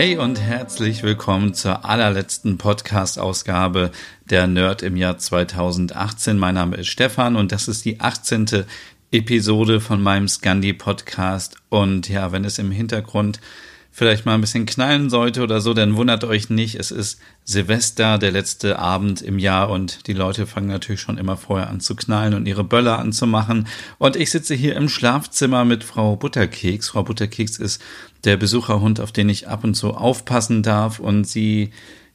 Hey und herzlich willkommen zur allerletzten Podcast-Ausgabe der Nerd im Jahr 2018. Mein Name ist Stefan und das ist die 18. Episode von meinem Scandi-Podcast. Und ja, wenn es im Hintergrund vielleicht mal ein bisschen knallen sollte oder so, dann wundert euch nicht. Es ist Silvester, der letzte Abend im Jahr und die Leute fangen natürlich schon immer vorher an zu knallen und ihre Böller anzumachen. Und ich sitze hier im Schlafzimmer mit Frau Butterkeks. Frau Butterkeks ist der Besucherhund, auf den ich ab und zu aufpassen darf und sie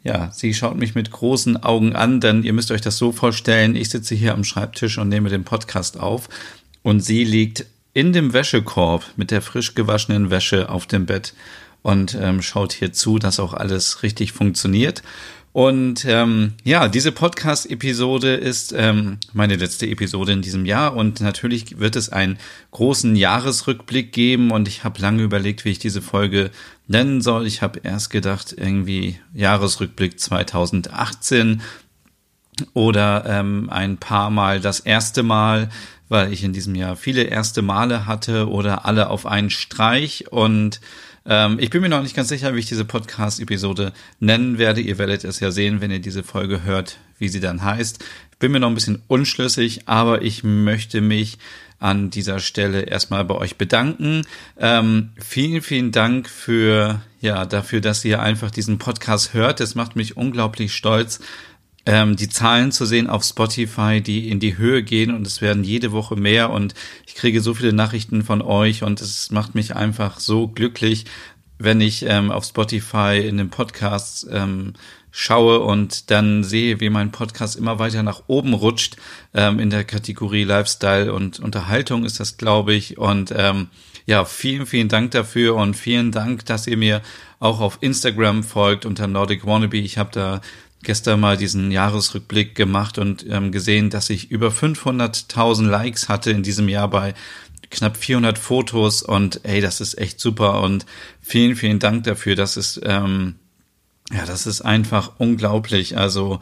ja, sie schaut mich mit großen Augen an, denn ihr müsst euch das so vorstellen, ich sitze hier am Schreibtisch und nehme den Podcast auf und sie liegt in dem Wäschekorb mit der frisch gewaschenen Wäsche auf dem Bett und ähm, schaut hier zu, dass auch alles richtig funktioniert. Und ähm, ja, diese Podcast-Episode ist ähm, meine letzte Episode in diesem Jahr und natürlich wird es einen großen Jahresrückblick geben und ich habe lange überlegt, wie ich diese Folge nennen soll. Ich habe erst gedacht, irgendwie Jahresrückblick 2018 oder ähm, ein paar Mal das erste Mal, weil ich in diesem Jahr viele erste Male hatte oder alle auf einen Streich und ähm, ich bin mir noch nicht ganz sicher, wie ich diese Podcast-Episode nennen werde. Ihr werdet es ja sehen, wenn ihr diese Folge hört, wie sie dann heißt. Ich bin mir noch ein bisschen unschlüssig, aber ich möchte mich an dieser Stelle erstmal bei euch bedanken. Ähm, vielen, vielen Dank für, ja, dafür, dass ihr einfach diesen Podcast hört. Es macht mich unglaublich stolz, ähm, die Zahlen zu sehen auf Spotify, die in die Höhe gehen und es werden jede Woche mehr und ich kriege so viele Nachrichten von euch und es macht mich einfach so glücklich, wenn ich ähm, auf Spotify in den Podcasts ähm, schaue und dann sehe, wie mein Podcast immer weiter nach oben rutscht ähm, in der Kategorie Lifestyle und Unterhaltung ist das, glaube ich. Und ähm, ja, vielen, vielen Dank dafür und vielen Dank, dass ihr mir auch auf Instagram folgt unter Nordic Wannabe. Ich habe da gestern mal diesen Jahresrückblick gemacht und ähm, gesehen, dass ich über 500.000 Likes hatte in diesem Jahr bei knapp 400 Fotos und ey, das ist echt super und vielen, vielen Dank dafür. Das ist, ähm, ja, das ist einfach unglaublich. Also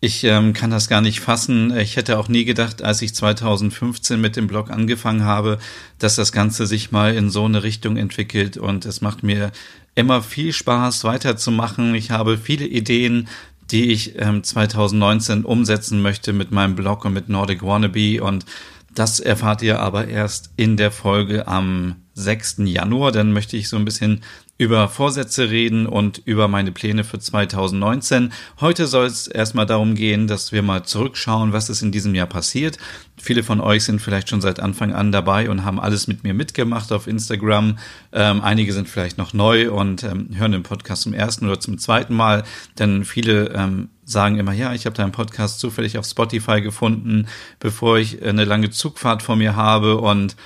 ich ähm, kann das gar nicht fassen. Ich hätte auch nie gedacht, als ich 2015 mit dem Blog angefangen habe, dass das Ganze sich mal in so eine Richtung entwickelt und es macht mir immer viel Spaß weiterzumachen. Ich habe viele Ideen, die ich ähm, 2019 umsetzen möchte mit meinem Blog und mit Nordic Wannabe und das erfahrt ihr aber erst in der Folge am 6. Januar. Dann möchte ich so ein bisschen über Vorsätze reden und über meine Pläne für 2019. Heute soll es erstmal darum gehen, dass wir mal zurückschauen, was ist in diesem Jahr passiert. Viele von euch sind vielleicht schon seit Anfang an dabei und haben alles mit mir mitgemacht auf Instagram. Ähm, einige sind vielleicht noch neu und ähm, hören den Podcast zum ersten oder zum zweiten Mal, denn viele ähm, sagen immer, ja, ich habe deinen Podcast zufällig auf Spotify gefunden, bevor ich eine lange Zugfahrt vor mir habe und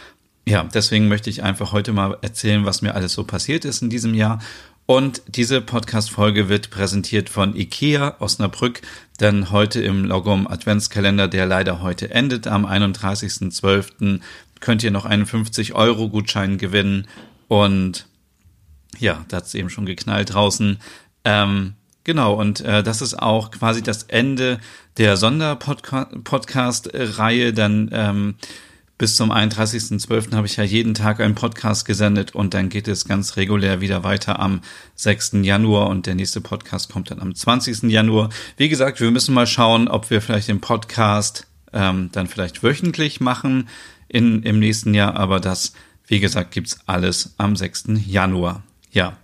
ja, deswegen möchte ich einfach heute mal erzählen, was mir alles so passiert ist in diesem Jahr. Und diese Podcast-Folge wird präsentiert von IKEA Osnabrück, denn heute im Logom Adventskalender, der leider heute endet, am 31.12., könnt ihr noch einen 50-Euro-Gutschein gewinnen. Und ja, da hat es eben schon geknallt draußen. Ähm, genau, und äh, das ist auch quasi das Ende der Sonderpodcast-Reihe. Dann ähm, bis zum 31.12. habe ich ja jeden Tag einen Podcast gesendet und dann geht es ganz regulär wieder weiter am 6. Januar und der nächste Podcast kommt dann am 20. Januar. Wie gesagt, wir müssen mal schauen, ob wir vielleicht den Podcast ähm, dann vielleicht wöchentlich machen in, im nächsten Jahr, aber das, wie gesagt, gibt's alles am 6. Januar. Ja.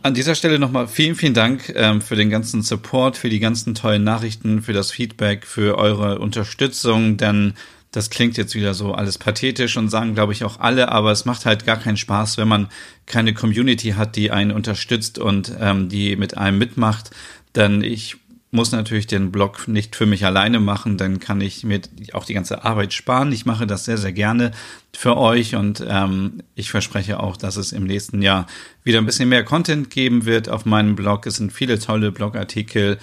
An dieser Stelle nochmal vielen, vielen Dank ähm, für den ganzen Support, für die ganzen tollen Nachrichten, für das Feedback, für eure Unterstützung, denn das klingt jetzt wieder so alles pathetisch und sagen, glaube ich, auch alle, aber es macht halt gar keinen Spaß, wenn man keine Community hat, die einen unterstützt und ähm, die mit einem mitmacht. Denn ich muss natürlich den Blog nicht für mich alleine machen, dann kann ich mir auch die ganze Arbeit sparen. Ich mache das sehr, sehr gerne für euch und ähm, ich verspreche auch, dass es im nächsten Jahr wieder ein bisschen mehr Content geben wird auf meinem Blog. Es sind viele tolle Blogartikel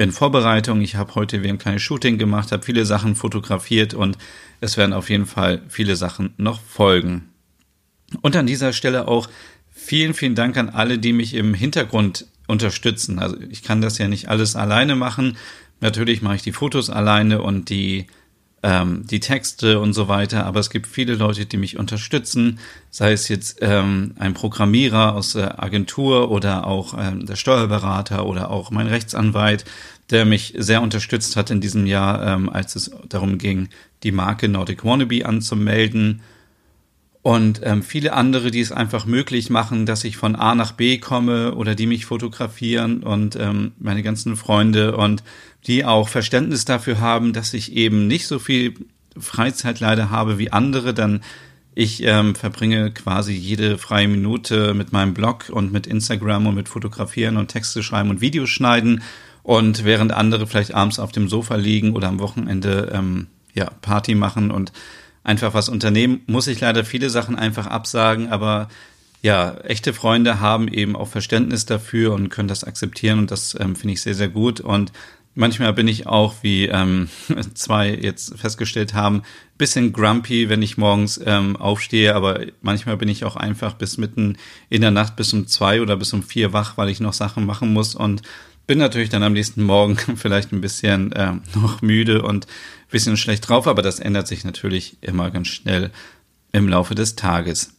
in Vorbereitung. Ich habe heute wieder ein kleines Shooting gemacht, habe viele Sachen fotografiert und es werden auf jeden Fall viele Sachen noch folgen. Und an dieser Stelle auch vielen, vielen Dank an alle, die mich im Hintergrund unterstützen. Also ich kann das ja nicht alles alleine machen. Natürlich mache ich die Fotos alleine und die, ähm, die Texte und so weiter, aber es gibt viele Leute, die mich unterstützen, sei es jetzt ähm, ein Programmierer aus der Agentur oder auch ähm, der Steuerberater oder auch mein Rechtsanwalt, der mich sehr unterstützt hat in diesem Jahr, ähm, als es darum ging, die Marke Nordic Wannabe anzumelden und ähm, viele andere, die es einfach möglich machen, dass ich von A nach B komme oder die mich fotografieren und ähm, meine ganzen Freunde und die auch Verständnis dafür haben, dass ich eben nicht so viel Freizeit leider habe wie andere, dann ich ähm, verbringe quasi jede freie Minute mit meinem Blog und mit Instagram und mit Fotografieren und Texte schreiben und Videos schneiden. Und während andere vielleicht abends auf dem Sofa liegen oder am Wochenende ähm, ja, Party machen und einfach was unternehmen, muss ich leider viele Sachen einfach absagen, aber ja, echte Freunde haben eben auch Verständnis dafür und können das akzeptieren und das ähm, finde ich sehr, sehr gut. Und manchmal bin ich auch, wie ähm, zwei jetzt festgestellt haben, bisschen grumpy, wenn ich morgens ähm, aufstehe, aber manchmal bin ich auch einfach bis mitten in der Nacht bis um zwei oder bis um vier wach, weil ich noch Sachen machen muss und bin natürlich dann am nächsten Morgen vielleicht ein bisschen äh, noch müde und bisschen schlecht drauf, aber das ändert sich natürlich immer ganz schnell im Laufe des Tages.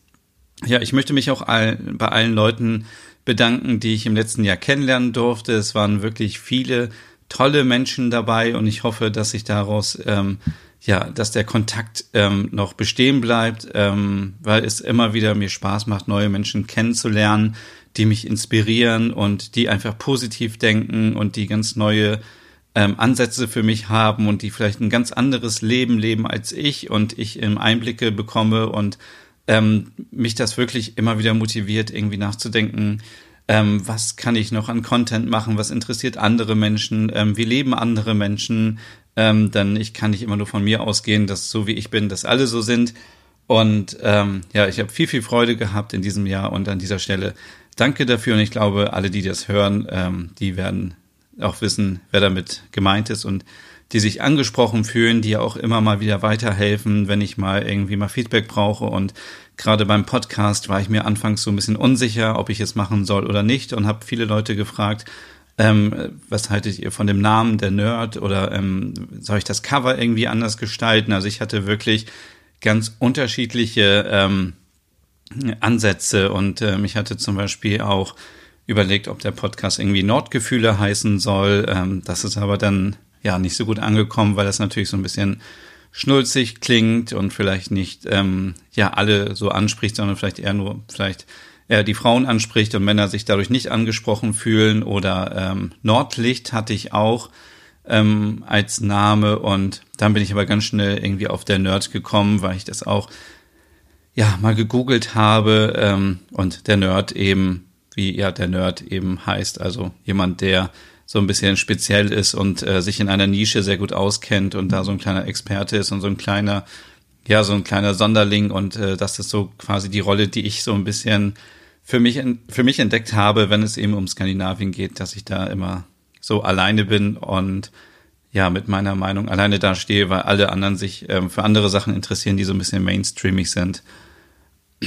Ja, ich möchte mich auch all, bei allen Leuten bedanken, die ich im letzten Jahr kennenlernen durfte. Es waren wirklich viele tolle Menschen dabei und ich hoffe, dass sich daraus ähm, ja, dass der Kontakt ähm, noch bestehen bleibt, ähm, weil es immer wieder mir Spaß macht, neue Menschen kennenzulernen, die mich inspirieren und die einfach positiv denken und die ganz neue ähm, Ansätze für mich haben und die vielleicht ein ganz anderes Leben leben als ich und ich im Einblicke bekomme und ähm, mich das wirklich immer wieder motiviert, irgendwie nachzudenken, ähm, was kann ich noch an Content machen, was interessiert andere Menschen, ähm, wie leben andere Menschen, ähm, dann ich kann nicht immer nur von mir ausgehen, dass so wie ich bin, dass alle so sind. Und ähm, ja, ich habe viel, viel Freude gehabt in diesem Jahr und an dieser Stelle danke dafür. Und ich glaube, alle, die das hören, ähm, die werden auch wissen, wer damit gemeint ist und die sich angesprochen fühlen, die auch immer mal wieder weiterhelfen, wenn ich mal irgendwie mal Feedback brauche. Und gerade beim Podcast war ich mir anfangs so ein bisschen unsicher, ob ich es machen soll oder nicht und habe viele Leute gefragt, ähm, was haltet ihr von dem Namen der Nerd oder ähm, soll ich das Cover irgendwie anders gestalten? Also ich hatte wirklich ganz unterschiedliche ähm, Ansätze und ähm, ich hatte zum Beispiel auch überlegt, ob der Podcast irgendwie Nordgefühle heißen soll. Ähm, das ist aber dann ja nicht so gut angekommen, weil das natürlich so ein bisschen schnulzig klingt und vielleicht nicht ähm, ja alle so anspricht, sondern vielleicht eher nur vielleicht er die Frauen anspricht und Männer sich dadurch nicht angesprochen fühlen. Oder ähm, Nordlicht hatte ich auch ähm, als Name und dann bin ich aber ganz schnell irgendwie auf der Nerd gekommen, weil ich das auch ja mal gegoogelt habe ähm, und der Nerd eben, wie ja der Nerd eben heißt, also jemand, der so ein bisschen speziell ist und äh, sich in einer Nische sehr gut auskennt und da so ein kleiner Experte ist und so ein kleiner, ja, so ein kleiner Sonderling und äh, das ist so quasi die Rolle, die ich so ein bisschen für mich, für mich entdeckt habe, wenn es eben um Skandinavien geht, dass ich da immer so alleine bin und ja, mit meiner Meinung alleine dastehe, weil alle anderen sich ähm, für andere Sachen interessieren, die so ein bisschen mainstreamig sind.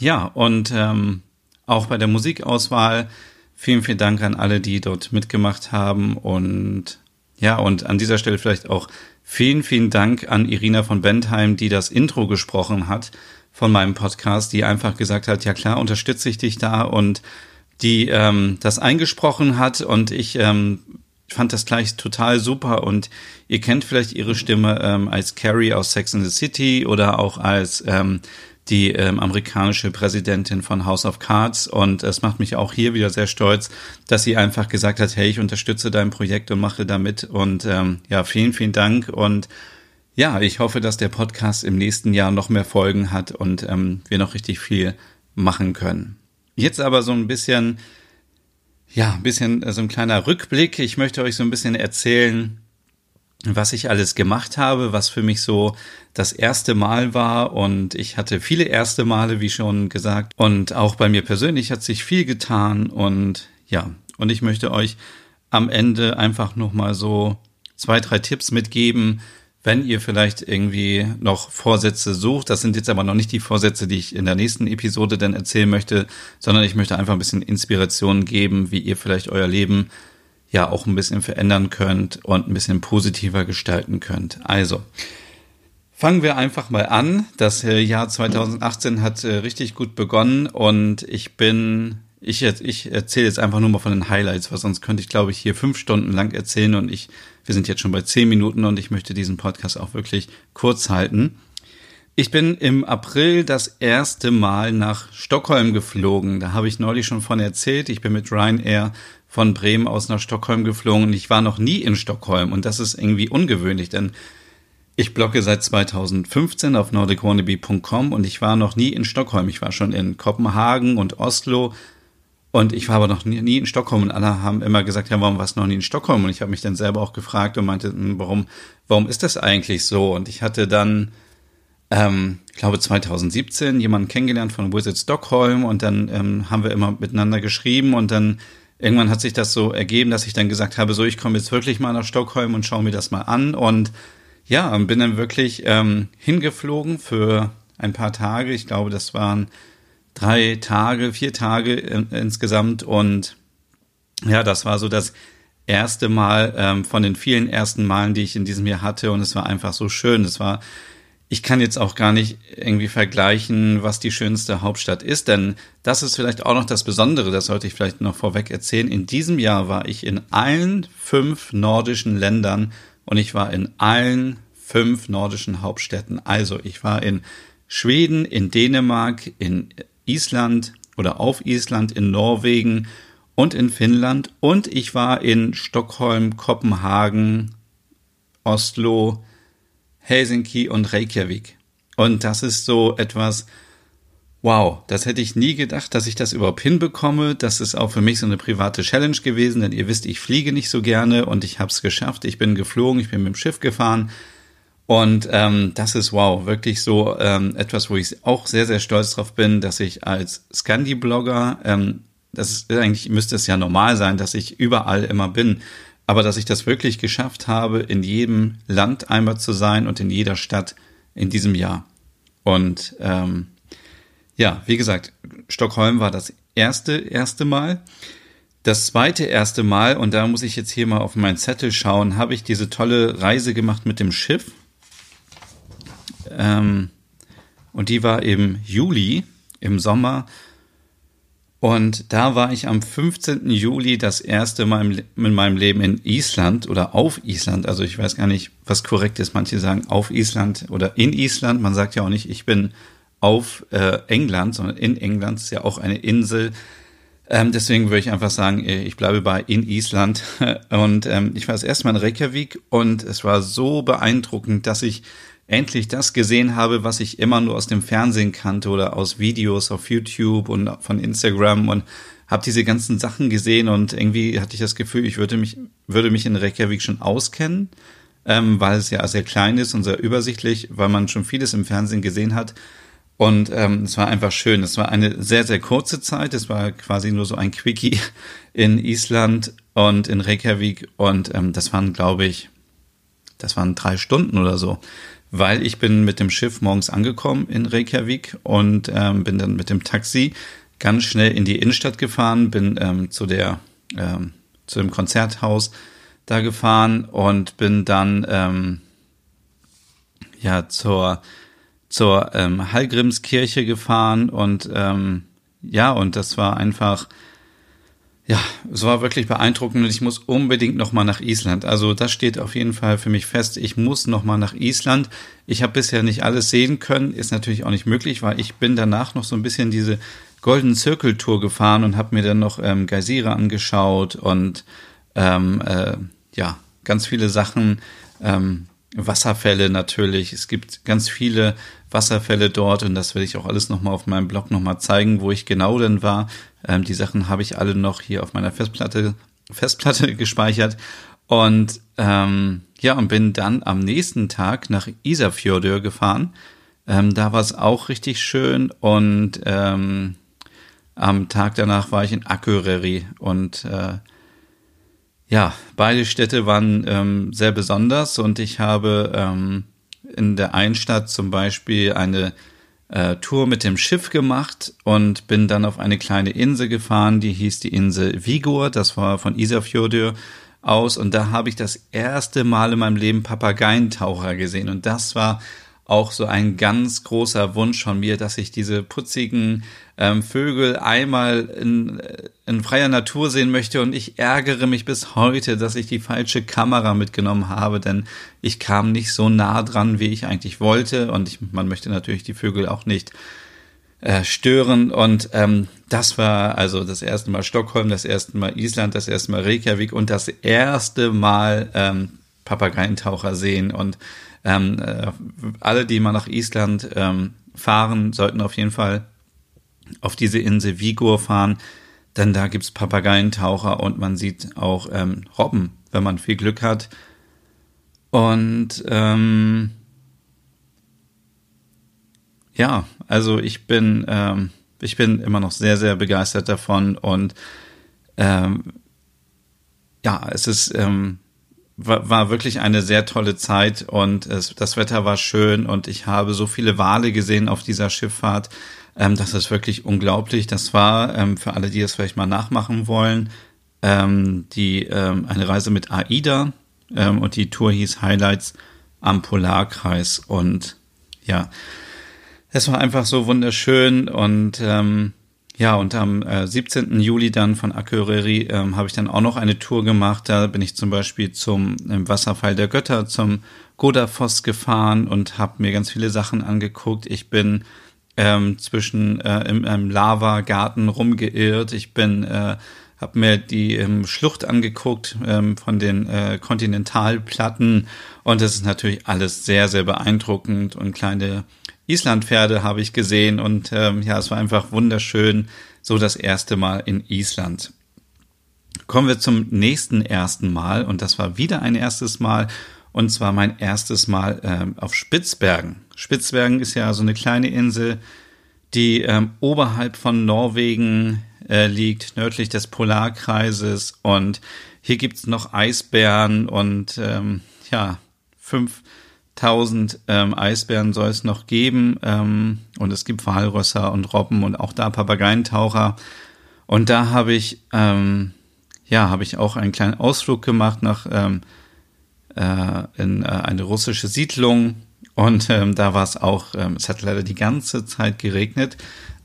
ja, und ähm, auch bei der Musikauswahl. Vielen, vielen Dank an alle, die dort mitgemacht haben. Und ja, und an dieser Stelle vielleicht auch vielen, vielen Dank an Irina von Bentheim, die das Intro gesprochen hat von meinem Podcast, die einfach gesagt hat, ja klar, unterstütze ich dich da und die ähm, das eingesprochen hat. Und ich ähm, fand das gleich total super. Und ihr kennt vielleicht ihre Stimme ähm, als Carrie aus Sex in the City oder auch als ähm, die ähm, amerikanische Präsidentin von House of Cards und es macht mich auch hier wieder sehr stolz, dass sie einfach gesagt hat, hey, ich unterstütze dein Projekt und mache da mit und ähm, ja, vielen, vielen Dank und ja, ich hoffe, dass der Podcast im nächsten Jahr noch mehr Folgen hat und ähm, wir noch richtig viel machen können. Jetzt aber so ein bisschen, ja, ein bisschen äh, so ein kleiner Rückblick. Ich möchte euch so ein bisschen erzählen, was ich alles gemacht habe, was für mich so das erste Mal war. Und ich hatte viele erste Male, wie schon gesagt. Und auch bei mir persönlich hat sich viel getan. Und ja, und ich möchte euch am Ende einfach nochmal so zwei, drei Tipps mitgeben, wenn ihr vielleicht irgendwie noch Vorsätze sucht. Das sind jetzt aber noch nicht die Vorsätze, die ich in der nächsten Episode dann erzählen möchte, sondern ich möchte einfach ein bisschen Inspiration geben, wie ihr vielleicht euer Leben ja auch ein bisschen verändern könnt und ein bisschen positiver gestalten könnt. Also, fangen wir einfach mal an. Das äh, Jahr 2018 hat äh, richtig gut begonnen und ich bin, ich, ich erzähle jetzt einfach nur mal von den Highlights, weil sonst könnte ich, glaube ich, hier fünf Stunden lang erzählen und ich, wir sind jetzt schon bei zehn Minuten und ich möchte diesen Podcast auch wirklich kurz halten. Ich bin im April das erste Mal nach Stockholm geflogen. Da habe ich neulich schon von erzählt. Ich bin mit Ryanair von Bremen aus nach Stockholm geflogen und ich war noch nie in Stockholm und das ist irgendwie ungewöhnlich, denn ich blogge seit 2015 auf nordicwannabe.com und ich war noch nie in Stockholm. Ich war schon in Kopenhagen und Oslo und ich war aber noch nie, nie in Stockholm und alle haben immer gesagt, ja, warum warst du noch nie in Stockholm? Und ich habe mich dann selber auch gefragt und meinte, hm, warum, warum ist das eigentlich so? Und ich hatte dann, ähm, ich glaube 2017 jemanden kennengelernt von Visit Stockholm und dann ähm, haben wir immer miteinander geschrieben und dann irgendwann hat sich das so ergeben, dass ich dann gesagt habe, so ich komme jetzt wirklich mal nach Stockholm und schaue mir das mal an und ja, bin dann wirklich ähm, hingeflogen für ein paar Tage. Ich glaube, das waren drei Tage, vier Tage in, insgesamt und ja, das war so das erste Mal ähm, von den vielen ersten Malen, die ich in diesem Jahr hatte und es war einfach so schön. Es war ich kann jetzt auch gar nicht irgendwie vergleichen, was die schönste Hauptstadt ist, denn das ist vielleicht auch noch das Besondere, das sollte ich vielleicht noch vorweg erzählen. In diesem Jahr war ich in allen fünf nordischen Ländern und ich war in allen fünf nordischen Hauptstädten. Also ich war in Schweden, in Dänemark, in Island oder auf Island, in Norwegen und in Finnland und ich war in Stockholm, Kopenhagen, Oslo, Helsinki und Reykjavik. Und das ist so etwas, wow, das hätte ich nie gedacht, dass ich das überhaupt hinbekomme. Das ist auch für mich so eine private Challenge gewesen, denn ihr wisst, ich fliege nicht so gerne und ich habe es geschafft. Ich bin geflogen, ich bin mit dem Schiff gefahren. Und ähm, das ist wow, wirklich so ähm, etwas, wo ich auch sehr, sehr stolz drauf bin, dass ich als Scandi-Blogger, ähm, das ist eigentlich müsste es ja normal sein, dass ich überall immer bin. Aber dass ich das wirklich geschafft habe, in jedem Land einmal zu sein und in jeder Stadt in diesem Jahr. Und ähm, ja, wie gesagt, Stockholm war das erste, erste Mal. Das zweite erste Mal, und da muss ich jetzt hier mal auf meinen Zettel schauen, habe ich diese tolle Reise gemacht mit dem Schiff. Ähm, und die war im Juli, im Sommer und da war ich am 15. Juli das erste Mal in meinem Leben in Island oder auf Island. Also ich weiß gar nicht, was korrekt ist. Manche sagen auf Island oder in Island. Man sagt ja auch nicht, ich bin auf äh, England, sondern in England ist ja auch eine Insel. Ähm, deswegen würde ich einfach sagen, äh, ich bleibe bei in Island. Und ähm, ich war das erste Mal in Reykjavik und es war so beeindruckend, dass ich endlich das gesehen habe, was ich immer nur aus dem Fernsehen kannte oder aus Videos auf YouTube und von Instagram und habe diese ganzen Sachen gesehen und irgendwie hatte ich das Gefühl, ich würde mich, würde mich in Reykjavik schon auskennen, ähm, weil es ja sehr klein ist und sehr übersichtlich, weil man schon vieles im Fernsehen gesehen hat. Und ähm, es war einfach schön. Es war eine sehr, sehr kurze Zeit. Es war quasi nur so ein Quickie in Island und in Reykjavik. Und ähm, das waren, glaube ich, das waren drei Stunden oder so weil ich bin mit dem Schiff morgens angekommen in Reykjavik und ähm, bin dann mit dem Taxi ganz schnell in die Innenstadt gefahren, bin ähm, zu der ähm, zu dem Konzerthaus da gefahren und bin dann ähm, ja zur zur ähm, Hallgrimskirche gefahren und ähm, ja und das war einfach ja, es war wirklich beeindruckend und ich muss unbedingt nochmal nach Island. Also das steht auf jeden Fall für mich fest. Ich muss nochmal nach Island. Ich habe bisher nicht alles sehen können, ist natürlich auch nicht möglich, weil ich bin danach noch so ein bisschen diese Golden Circle Tour gefahren und habe mir dann noch ähm, Geysire angeschaut und ähm, äh, ja, ganz viele Sachen. Ähm, Wasserfälle natürlich. Es gibt ganz viele Wasserfälle dort und das werde ich auch alles nochmal auf meinem Blog nochmal zeigen, wo ich genau denn war. Ähm, die Sachen habe ich alle noch hier auf meiner Festplatte, Festplatte gespeichert. Und ähm, ja, und bin dann am nächsten Tag nach Isafjordur gefahren. Ähm, da war es auch richtig schön und ähm, am Tag danach war ich in Akureyri und äh, ja, beide Städte waren ähm, sehr besonders und ich habe ähm, in der einen Stadt zum Beispiel eine äh, Tour mit dem Schiff gemacht und bin dann auf eine kleine Insel gefahren, die hieß die Insel Vigur, das war von Isafjordur aus. Und da habe ich das erste Mal in meinem Leben Papageientaucher gesehen. Und das war auch so ein ganz großer Wunsch von mir, dass ich diese putzigen ähm, Vögel einmal in, äh, in freier Natur sehen möchte. Und ich ärgere mich bis heute, dass ich die falsche Kamera mitgenommen habe, denn ich kam nicht so nah dran, wie ich eigentlich wollte. Und ich, man möchte natürlich die Vögel auch nicht äh, stören. Und ähm, das war also das erste Mal Stockholm, das erste Mal Island, das erste Mal Reykjavik und das erste Mal ähm, Papageientaucher sehen. Und ähm, äh, alle, die mal nach Island ähm, fahren, sollten auf jeden Fall auf diese Insel Vigur fahren, denn da gibt's Papageientaucher und man sieht auch ähm, Robben, wenn man viel Glück hat. Und ähm, ja, also ich bin, ähm, ich bin immer noch sehr, sehr begeistert davon und ähm, ja, es ist ähm, war, war wirklich eine sehr tolle Zeit und es, das Wetter war schön und ich habe so viele Wale gesehen auf dieser Schifffahrt. Ähm, das ist wirklich unglaublich. Das war ähm, für alle, die es vielleicht mal nachmachen wollen, ähm, die ähm, eine Reise mit AIDA ähm, und die Tour hieß Highlights am Polarkreis und ja, es war einfach so wunderschön und ähm, ja, und am äh, 17. Juli dann von Akureyri ähm, habe ich dann auch noch eine Tour gemacht. Da bin ich zum Beispiel zum ähm, Wasserfall der Götter, zum Godafoss gefahren und habe mir ganz viele Sachen angeguckt. Ich bin ähm, zwischen äh, im, im Lavagarten rumgeirrt. Ich bin äh, habe mir die ähm, Schlucht angeguckt ähm, von den äh, Kontinentalplatten und das ist natürlich alles sehr sehr beeindruckend und kleine Islandpferde habe ich gesehen und ähm, ja, es war einfach wunderschön, so das erste Mal in Island. Kommen wir zum nächsten ersten Mal und das war wieder ein erstes Mal und zwar mein erstes Mal ähm, auf Spitzbergen. Spitzbergen ist ja so eine kleine Insel, die ähm, oberhalb von Norwegen äh, liegt, nördlich des Polarkreises und hier gibt's noch Eisbären und ähm, ja, fünf 1000 ähm, Eisbären soll es noch geben ähm, und es gibt Walrösser und Robben und auch da Papageientaucher. Und da habe ich, ähm, ja, habe ich auch einen kleinen Ausflug gemacht nach ähm, äh, in äh, eine russische Siedlung und ähm, da war es auch, ähm, es hat leider die ganze Zeit geregnet,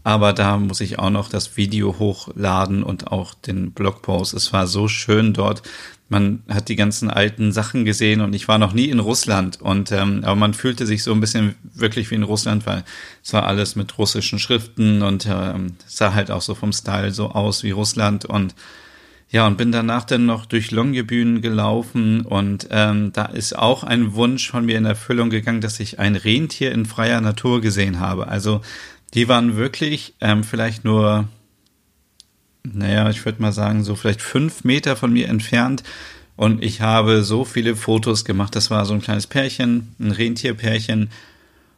aber da muss ich auch noch das Video hochladen und auch den Blogpost. Es war so schön dort man hat die ganzen alten Sachen gesehen und ich war noch nie in Russland und ähm, aber man fühlte sich so ein bisschen wirklich wie in Russland, weil es war alles mit russischen Schriften und ähm, sah halt auch so vom Style so aus wie Russland und ja und bin danach dann noch durch Longyearbyen gelaufen und ähm, da ist auch ein Wunsch von mir in Erfüllung gegangen, dass ich ein Rentier in freier Natur gesehen habe. Also die waren wirklich ähm, vielleicht nur naja, ich würde mal sagen, so vielleicht fünf Meter von mir entfernt. Und ich habe so viele Fotos gemacht. Das war so ein kleines Pärchen, ein Rentierpärchen.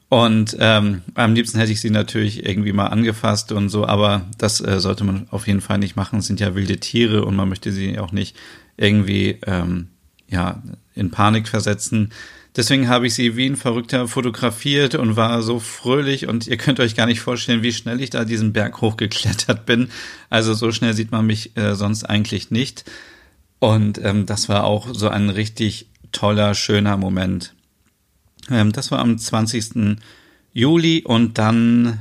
Und ähm, am liebsten hätte ich sie natürlich irgendwie mal angefasst und so, aber das äh, sollte man auf jeden Fall nicht machen. Es sind ja wilde Tiere und man möchte sie auch nicht irgendwie ähm, ja in Panik versetzen. Deswegen habe ich sie wie ein Verrückter fotografiert und war so fröhlich und ihr könnt euch gar nicht vorstellen, wie schnell ich da diesen Berg hochgeklettert bin. Also so schnell sieht man mich äh, sonst eigentlich nicht. Und ähm, das war auch so ein richtig toller, schöner Moment. Ähm, das war am 20. Juli und dann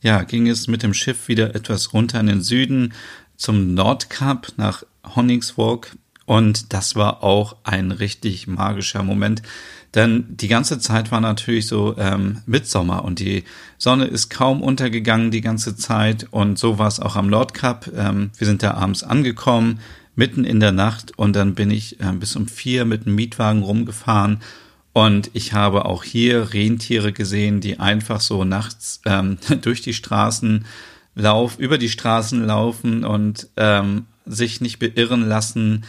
ja, ging es mit dem Schiff wieder etwas runter in den Süden zum Nordkap nach Honningswalk und das war auch ein richtig magischer Moment. Denn die ganze Zeit war natürlich so ähm, Mitsommer und die Sonne ist kaum untergegangen die ganze Zeit. Und so war es auch am Nordkap. Ähm, wir sind da abends angekommen, mitten in der Nacht. Und dann bin ich äh, bis um vier mit dem Mietwagen rumgefahren. Und ich habe auch hier Rentiere gesehen, die einfach so nachts ähm, durch die Straßen laufen, über die Straßen laufen und ähm, sich nicht beirren lassen,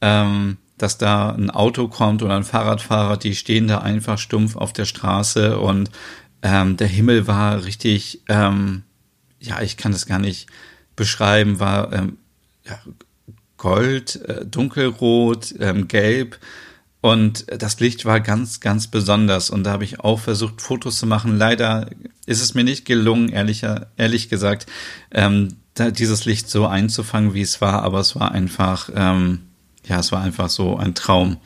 ähm, dass da ein Auto kommt oder ein Fahrradfahrer, die stehen da einfach stumpf auf der Straße und ähm, der Himmel war richtig, ähm, ja, ich kann das gar nicht beschreiben, war ähm, ja, Gold, äh, dunkelrot, ähm, gelb und das Licht war ganz, ganz besonders. Und da habe ich auch versucht, Fotos zu machen. Leider ist es mir nicht gelungen, ehrlicher, ehrlich gesagt, ähm, dieses Licht so einzufangen, wie es war. Aber es war einfach, ähm, ja, es war einfach so ein Traum.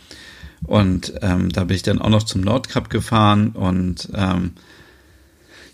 Und ähm, da bin ich dann auch noch zum Nordkap gefahren und ähm,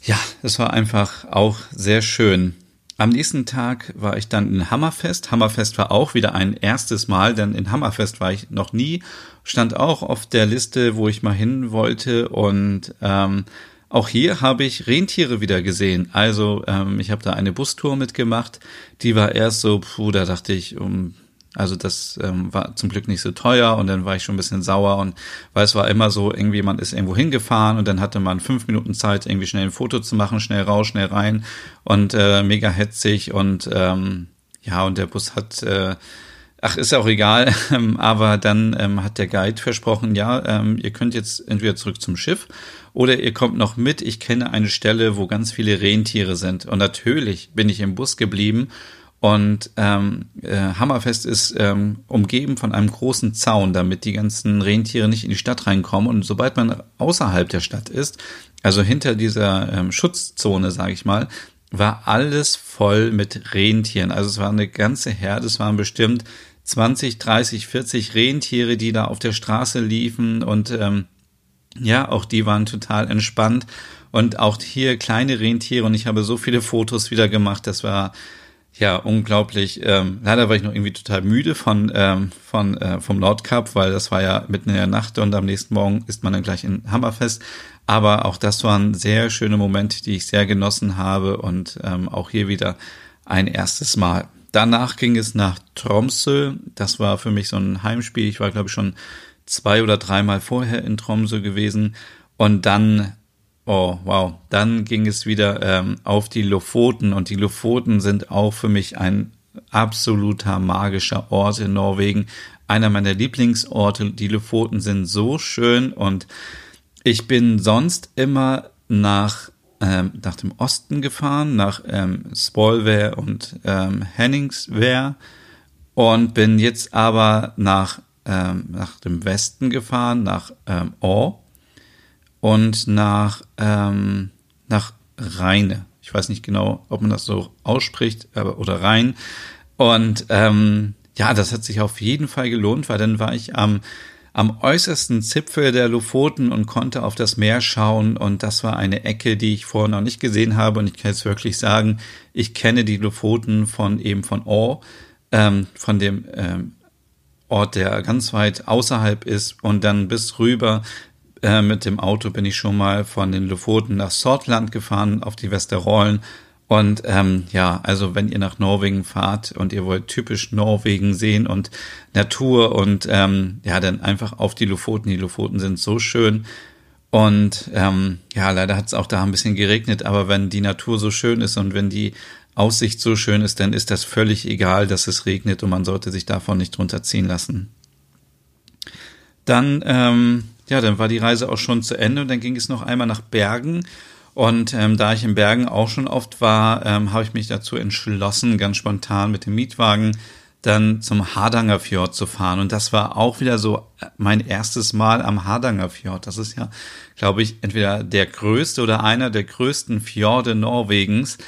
ja, es war einfach auch sehr schön. Am nächsten Tag war ich dann in Hammerfest. Hammerfest war auch wieder ein erstes Mal, denn in Hammerfest war ich noch nie, stand auch auf der Liste, wo ich mal hin wollte und ähm, auch hier habe ich Rentiere wieder gesehen. Also ähm, ich habe da eine Bustour mitgemacht. Die war erst so, puh, da dachte ich, um also das ähm, war zum Glück nicht so teuer und dann war ich schon ein bisschen sauer und weil es war immer so, irgendwie man ist irgendwo hingefahren und dann hatte man fünf Minuten Zeit, irgendwie schnell ein Foto zu machen, schnell raus, schnell rein und äh, mega hetzig und ähm, ja und der Bus hat äh, Ach, ist auch egal, ähm, aber dann ähm, hat der Guide versprochen, ja, ähm, ihr könnt jetzt entweder zurück zum Schiff oder ihr kommt noch mit. Ich kenne eine Stelle, wo ganz viele Rentiere sind. Und natürlich bin ich im Bus geblieben und ähm, äh, Hammerfest ist ähm, umgeben von einem großen Zaun, damit die ganzen Rentiere nicht in die Stadt reinkommen. Und sobald man außerhalb der Stadt ist, also hinter dieser ähm, Schutzzone, sage ich mal, war alles voll mit Rentieren. Also es war eine ganze Herde, es waren bestimmt 20, 30, 40 Rentiere, die da auf der Straße liefen. Und ähm, ja, auch die waren total entspannt. Und auch hier kleine Rentiere. Und ich habe so viele Fotos wieder gemacht, das war ja, unglaublich. Ähm, leider war ich noch irgendwie total müde von, ähm, von äh, vom Nordcup, weil das war ja mitten in der Nacht und am nächsten Morgen ist man dann gleich in Hammerfest. Aber auch das waren sehr schöne Momente, die ich sehr genossen habe und ähm, auch hier wieder ein erstes Mal. Danach ging es nach Tromsø. Das war für mich so ein Heimspiel. Ich war, glaube ich, schon zwei oder dreimal vorher in Tromsø gewesen. Und dann Oh, wow. Dann ging es wieder ähm, auf die Lofoten und die Lofoten sind auch für mich ein absoluter magischer Ort in Norwegen. Einer meiner Lieblingsorte. Die Lofoten sind so schön und ich bin sonst immer nach, ähm, nach dem Osten gefahren, nach ähm, Spolver und ähm, Henningswehr und bin jetzt aber nach, ähm, nach dem Westen gefahren, nach ähm, Aar und nach, ähm, nach Rheine. Ich weiß nicht genau, ob man das so ausspricht, aber oder Rhein. Und ähm, ja, das hat sich auf jeden Fall gelohnt, weil dann war ich am am äußersten Zipfel der Lofoten und konnte auf das Meer schauen. Und das war eine Ecke, die ich vorher noch nicht gesehen habe. Und ich kann jetzt wirklich sagen, ich kenne die Lofoten von eben von Aar, ähm, von dem ähm, Ort, der ganz weit außerhalb ist und dann bis rüber äh, mit dem Auto bin ich schon mal von den Lofoten nach Sortland gefahren, auf die Westerrollen. Und ähm, ja, also wenn ihr nach Norwegen fahrt und ihr wollt typisch Norwegen sehen und Natur und ähm, ja, dann einfach auf die Lofoten. Die Lofoten sind so schön. Und ähm, ja, leider hat es auch da ein bisschen geregnet, aber wenn die Natur so schön ist und wenn die Aussicht so schön ist, dann ist das völlig egal, dass es regnet und man sollte sich davon nicht runterziehen lassen. Dann ähm, ja, dann war die Reise auch schon zu Ende und dann ging es noch einmal nach Bergen. Und ähm, da ich in Bergen auch schon oft war, ähm, habe ich mich dazu entschlossen, ganz spontan mit dem Mietwagen dann zum Hardanger Fjord zu fahren. Und das war auch wieder so äh, mein erstes Mal am Hardanger Fjord. Das ist ja, glaube ich, entweder der größte oder einer der größten Fjorde Norwegens.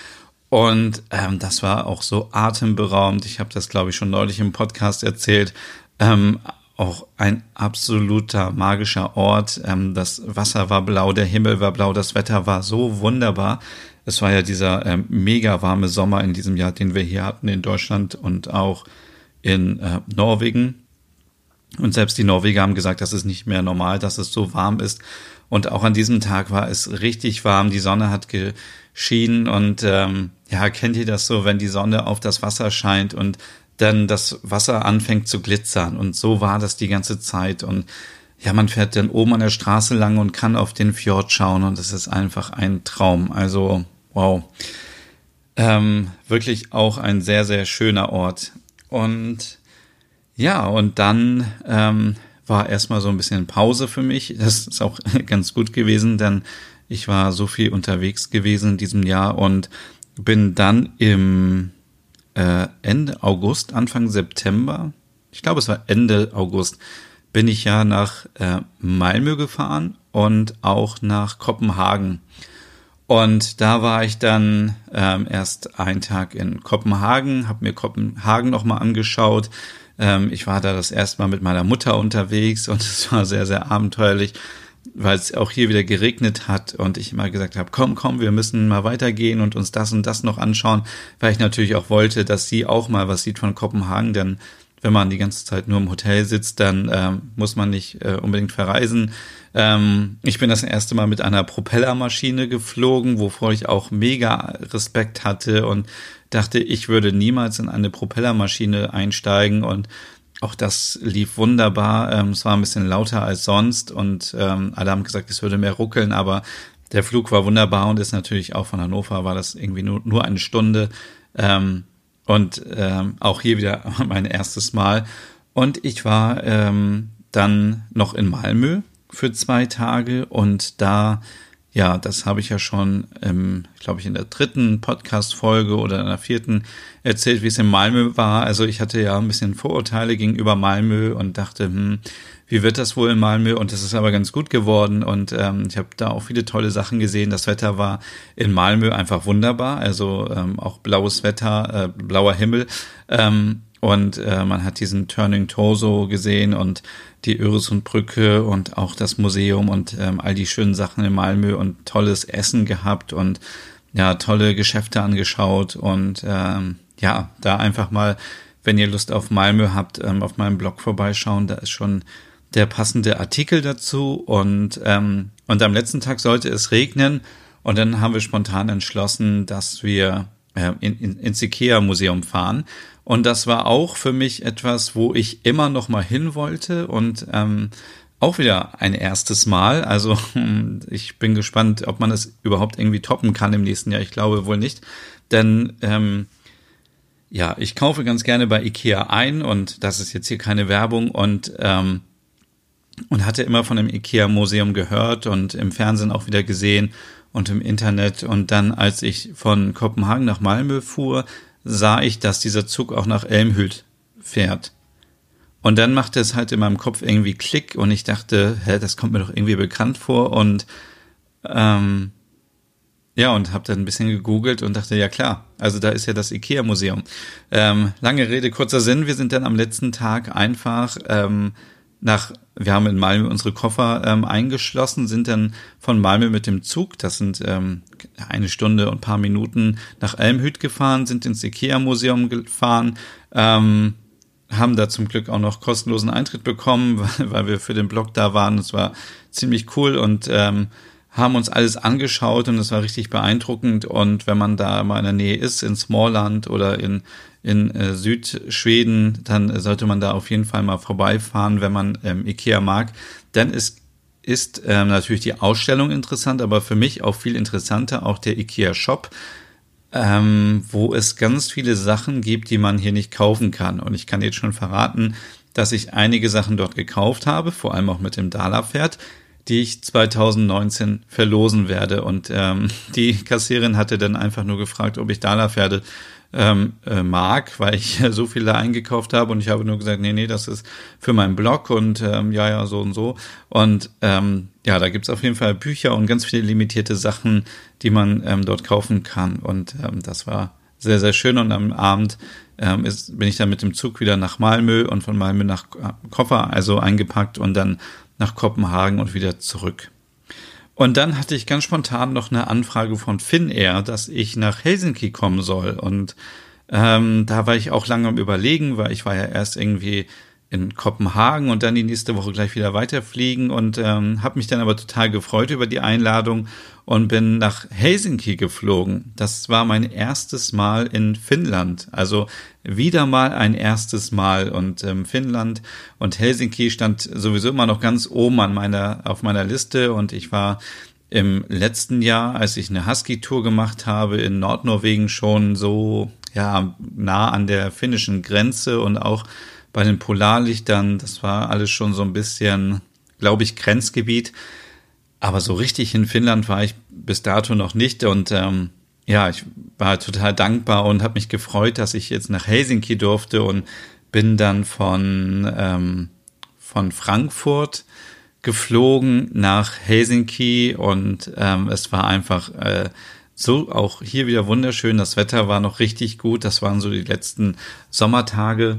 Und ähm, das war auch so atemberaubend. Ich habe das, glaube ich, schon neulich im Podcast erzählt. Ähm, auch ein absoluter magischer Ort. Ähm, das Wasser war blau, der Himmel war blau, das Wetter war so wunderbar. Es war ja dieser ähm, mega warme Sommer in diesem Jahr, den wir hier hatten in Deutschland und auch in äh, Norwegen. Und selbst die Norweger haben gesagt, das ist nicht mehr normal, dass es so warm ist. Und auch an diesem Tag war es richtig warm. Die Sonne hat geschienen und ähm, ja, kennt ihr das so, wenn die Sonne auf das Wasser scheint und dann das Wasser anfängt zu glitzern. Und so war das die ganze Zeit. Und ja, man fährt dann oben an der Straße lang und kann auf den Fjord schauen und es ist einfach ein Traum. Also, wow. Ähm, wirklich auch ein sehr, sehr schöner Ort. Und ja, und dann ähm, war erstmal so ein bisschen Pause für mich. Das ist auch ganz gut gewesen, denn ich war so viel unterwegs gewesen in diesem Jahr und bin dann im äh, Ende August, Anfang September, ich glaube es war Ende August, bin ich ja nach äh, Malmö gefahren und auch nach Kopenhagen. Und da war ich dann ähm, erst einen Tag in Kopenhagen, habe mir Kopenhagen nochmal angeschaut. Ähm, ich war da das erste Mal mit meiner Mutter unterwegs und es war sehr, sehr abenteuerlich, weil es auch hier wieder geregnet hat und ich immer gesagt habe, komm, komm, wir müssen mal weitergehen und uns das und das noch anschauen, weil ich natürlich auch wollte, dass sie auch mal was sieht von Kopenhagen, denn wenn man die ganze Zeit nur im Hotel sitzt, dann ähm, muss man nicht äh, unbedingt verreisen. Ähm, ich bin das erste Mal mit einer Propellermaschine geflogen, wovor ich auch mega Respekt hatte und dachte, ich würde niemals in eine Propellermaschine einsteigen und auch das lief wunderbar. Ähm, es war ein bisschen lauter als sonst und ähm, alle haben gesagt, es würde mehr ruckeln, aber der Flug war wunderbar und ist natürlich auch von Hannover war das irgendwie nur, nur eine Stunde. Ähm, und ähm, auch hier wieder mein erstes Mal. Und ich war ähm, dann noch in Malmö für zwei Tage und da, ja, das habe ich ja schon, ähm, glaube ich, in der dritten Podcast-Folge oder in der vierten erzählt, wie es in Malmö war. Also ich hatte ja ein bisschen Vorurteile gegenüber Malmö und dachte, hm, wie wird das wohl in Malmö? Und es ist aber ganz gut geworden und ähm, ich habe da auch viele tolle Sachen gesehen. Das Wetter war in Malmö einfach wunderbar, also ähm, auch blaues Wetter, äh, blauer Himmel. Ähm, und äh, man hat diesen Turning Torso gesehen und die Öresundbrücke und auch das Museum und ähm, all die schönen Sachen in Malmö und tolles Essen gehabt und ja, tolle Geschäfte angeschaut und ähm, ja, da einfach mal, wenn ihr Lust auf Malmö habt, ähm, auf meinem Blog vorbeischauen. Da ist schon der passende Artikel dazu und, ähm, und am letzten Tag sollte es regnen und dann haben wir spontan entschlossen, dass wir äh, in, in, ins Ikea-Museum fahren. Und das war auch für mich etwas, wo ich immer noch mal hin wollte und ähm, auch wieder ein erstes Mal. Also ich bin gespannt, ob man es überhaupt irgendwie toppen kann im nächsten Jahr. Ich glaube wohl nicht, denn ähm, ja, ich kaufe ganz gerne bei Ikea ein und das ist jetzt hier keine Werbung und ähm, und hatte immer von dem IKEA-Museum gehört und im Fernsehen auch wieder gesehen und im Internet. Und dann, als ich von Kopenhagen nach Malmö fuhr, sah ich, dass dieser Zug auch nach Elmhüt fährt. Und dann machte es halt in meinem Kopf irgendwie Klick und ich dachte, hä, das kommt mir doch irgendwie bekannt vor und ähm, ja, und habe dann ein bisschen gegoogelt und dachte, ja klar, also da ist ja das IKEA-Museum. Ähm, lange Rede, kurzer Sinn, wir sind dann am letzten Tag einfach ähm, nach, wir haben in Malmö unsere Koffer ähm, eingeschlossen, sind dann von Malmö mit dem Zug, das sind ähm, eine Stunde und paar Minuten nach Elmhüt gefahren, sind ins Ikea-Museum gefahren, ähm, haben da zum Glück auch noch kostenlosen Eintritt bekommen, weil, wir für den Blog da waren. Es war ziemlich cool und ähm, haben uns alles angeschaut und es war richtig beeindruckend. Und wenn man da mal in der Nähe ist, in Smallland oder in, in äh, Südschweden, dann sollte man da auf jeden Fall mal vorbeifahren, wenn man ähm, Ikea mag. Denn es ist ähm, natürlich die Ausstellung interessant, aber für mich auch viel interessanter auch der Ikea Shop, ähm, wo es ganz viele Sachen gibt, die man hier nicht kaufen kann. Und ich kann jetzt schon verraten, dass ich einige Sachen dort gekauft habe, vor allem auch mit dem Dala-Pferd die ich 2019 verlosen werde. Und ähm, die Kassierin hatte dann einfach nur gefragt, ob ich Dala-Pferde ähm, äh, mag, weil ich so viele eingekauft habe und ich habe nur gesagt, nee, nee, das ist für meinen Blog und ähm, ja, ja, so und so. Und ähm, ja, da gibt's auf jeden Fall Bücher und ganz viele limitierte Sachen, die man ähm, dort kaufen kann. Und ähm, das war sehr, sehr schön. Und am Abend ähm, ist, bin ich dann mit dem Zug wieder nach Malmö und von Malmö nach Koffer, also eingepackt und dann nach Kopenhagen und wieder zurück. Und dann hatte ich ganz spontan noch eine Anfrage von Finnair, dass ich nach Helsinki kommen soll. Und ähm, da war ich auch lange am Überlegen, weil ich war ja erst irgendwie in Kopenhagen und dann die nächste Woche gleich wieder weiterfliegen und ähm, habe mich dann aber total gefreut über die Einladung und bin nach Helsinki geflogen. Das war mein erstes Mal in Finnland, also wieder mal ein erstes Mal und ähm, Finnland und Helsinki stand sowieso immer noch ganz oben an meiner auf meiner Liste und ich war im letzten Jahr, als ich eine Husky-Tour gemacht habe in Nordnorwegen schon so ja nah an der finnischen Grenze und auch bei den Polarlichtern, das war alles schon so ein bisschen, glaube ich, Grenzgebiet. Aber so richtig in Finnland war ich bis dato noch nicht und ähm, ja, ich war total dankbar und habe mich gefreut, dass ich jetzt nach Helsinki durfte und bin dann von, ähm, von Frankfurt geflogen nach Helsinki und ähm, es war einfach äh, so auch hier wieder wunderschön. Das Wetter war noch richtig gut. Das waren so die letzten Sommertage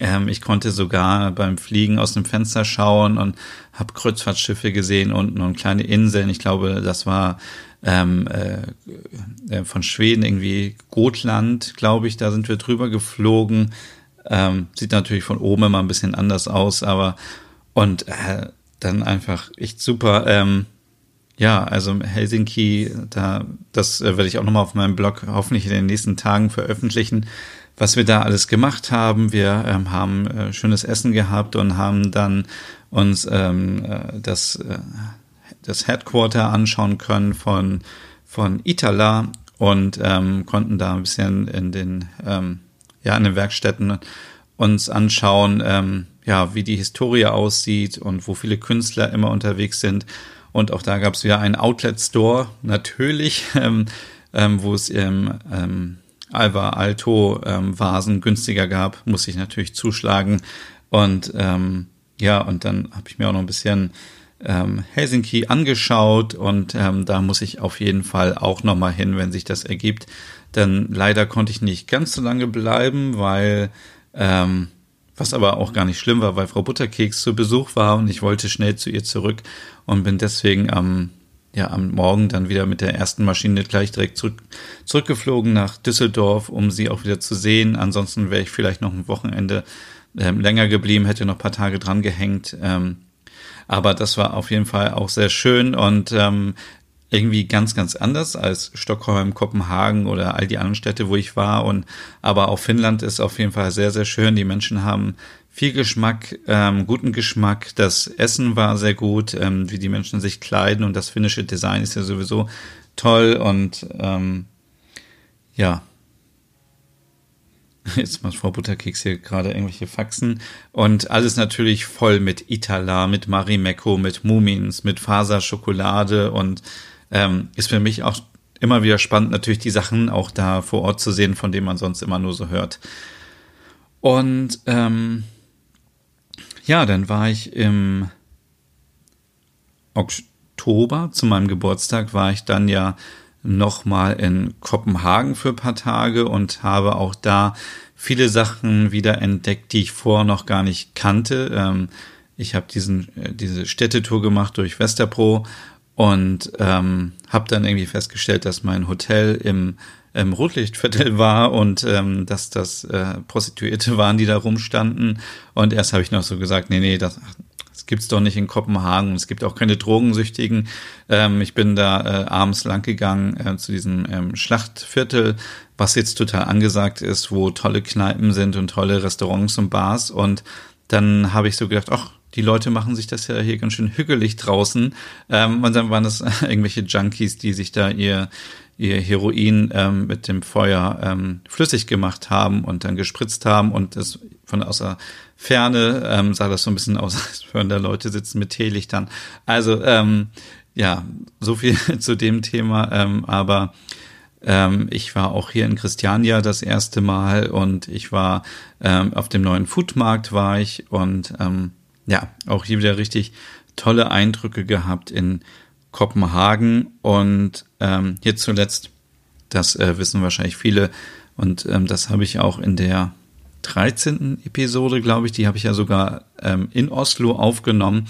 ähm, ich konnte sogar beim Fliegen aus dem Fenster schauen und habe Kreuzfahrtschiffe gesehen unten und kleine Inseln. Ich glaube, das war ähm, äh, äh, von Schweden irgendwie Gotland, glaube ich. Da sind wir drüber geflogen. Ähm, sieht natürlich von oben immer ein bisschen anders aus, aber und äh, dann einfach echt super. Ähm, ja, also Helsinki, da das äh, werde ich auch nochmal auf meinem Blog hoffentlich in den nächsten Tagen veröffentlichen was wir da alles gemacht haben. Wir ähm, haben äh, schönes Essen gehabt und haben dann uns ähm, äh, das, äh, das Headquarter anschauen können von, von Itala und ähm, konnten da ein bisschen in den, ähm, ja, in den Werkstätten uns anschauen, ähm, ja, wie die Historie aussieht und wo viele Künstler immer unterwegs sind. Und auch da gab es wieder einen Outlet Store, natürlich, ähm, ähm, wo es ähm, ähm, Alva Alto ähm, Vasen günstiger gab, muss ich natürlich zuschlagen. Und ähm, ja, und dann habe ich mir auch noch ein bisschen ähm, Helsinki angeschaut und ähm, da muss ich auf jeden Fall auch nochmal hin, wenn sich das ergibt. Denn leider konnte ich nicht ganz so lange bleiben, weil ähm, was aber auch gar nicht schlimm war, weil Frau Butterkeks zu Besuch war und ich wollte schnell zu ihr zurück und bin deswegen am ja am Morgen dann wieder mit der ersten Maschine gleich direkt zurück, zurückgeflogen nach Düsseldorf, um sie auch wieder zu sehen. Ansonsten wäre ich vielleicht noch ein Wochenende ähm, länger geblieben, hätte noch paar Tage dran gehängt. Ähm, aber das war auf jeden Fall auch sehr schön und ähm, irgendwie ganz, ganz anders als Stockholm, Kopenhagen oder all die anderen Städte, wo ich war. Und aber auch Finnland ist auf jeden Fall sehr, sehr schön. Die Menschen haben viel Geschmack, ähm, guten Geschmack. Das Essen war sehr gut, ähm, wie die Menschen sich kleiden und das finnische Design ist ja sowieso toll und ähm, ja. Jetzt macht Frau Butterkeks hier gerade irgendwelche Faxen und alles natürlich voll mit Itala, mit Marimekko, mit Mumins, mit Faserschokolade und ähm, ist für mich auch immer wieder spannend, natürlich die Sachen auch da vor Ort zu sehen, von denen man sonst immer nur so hört. Und ähm, ja, dann war ich im Oktober zu meinem Geburtstag, war ich dann ja nochmal in Kopenhagen für ein paar Tage und habe auch da viele Sachen wieder entdeckt, die ich vorher noch gar nicht kannte. Ähm, ich habe diesen äh, diese Städtetour gemacht durch Westerpro und ähm, habe dann irgendwie festgestellt, dass mein Hotel im ähm, Rotlichtviertel war und ähm, dass das äh, Prostituierte waren, die da rumstanden. Und erst habe ich noch so gesagt, nee, nee, das, das gibt's doch nicht in Kopenhagen. Es gibt auch keine Drogensüchtigen. Ähm, ich bin da äh, abends lang gegangen äh, zu diesem ähm, Schlachtviertel, was jetzt total angesagt ist, wo tolle Kneipen sind und tolle Restaurants und Bars. Und dann habe ich so gedacht, ach, die Leute machen sich das ja hier ganz schön hügelig draußen. Ähm, und dann waren das irgendwelche Junkies, die sich da ihr ihr Heroin ähm, mit dem Feuer ähm, flüssig gemacht haben und dann gespritzt haben und das von außer Ferne ähm, sah das so ein bisschen aus, als würden da Leute sitzen mit Teelichtern. Also ähm, ja, so viel zu dem Thema. Ähm, aber ähm, ich war auch hier in Christiania das erste Mal und ich war ähm, auf dem neuen Foodmarkt war ich und ähm, ja, auch hier wieder richtig tolle Eindrücke gehabt in Kopenhagen und ähm, hier zuletzt, das äh, wissen wahrscheinlich viele und ähm, das habe ich auch in der 13. Episode, glaube ich, die habe ich ja sogar ähm, in Oslo aufgenommen.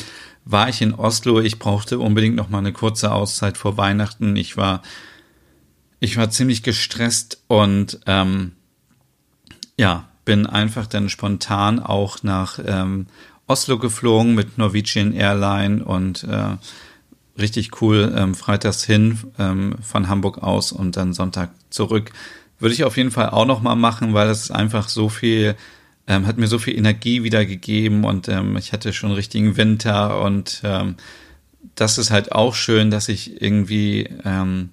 War ich in Oslo, ich brauchte unbedingt noch mal eine kurze Auszeit vor Weihnachten. Ich war, ich war ziemlich gestresst und ähm, ja, bin einfach dann spontan auch nach ähm, Oslo geflogen mit Norwegian Airline und äh, richtig cool ähm, freitags hin ähm, von Hamburg aus und dann Sonntag zurück. Würde ich auf jeden Fall auch noch mal machen, weil das einfach so viel, ähm, hat mir so viel Energie wieder gegeben und ähm, ich hatte schon richtigen Winter und ähm, das ist halt auch schön, dass ich irgendwie ähm,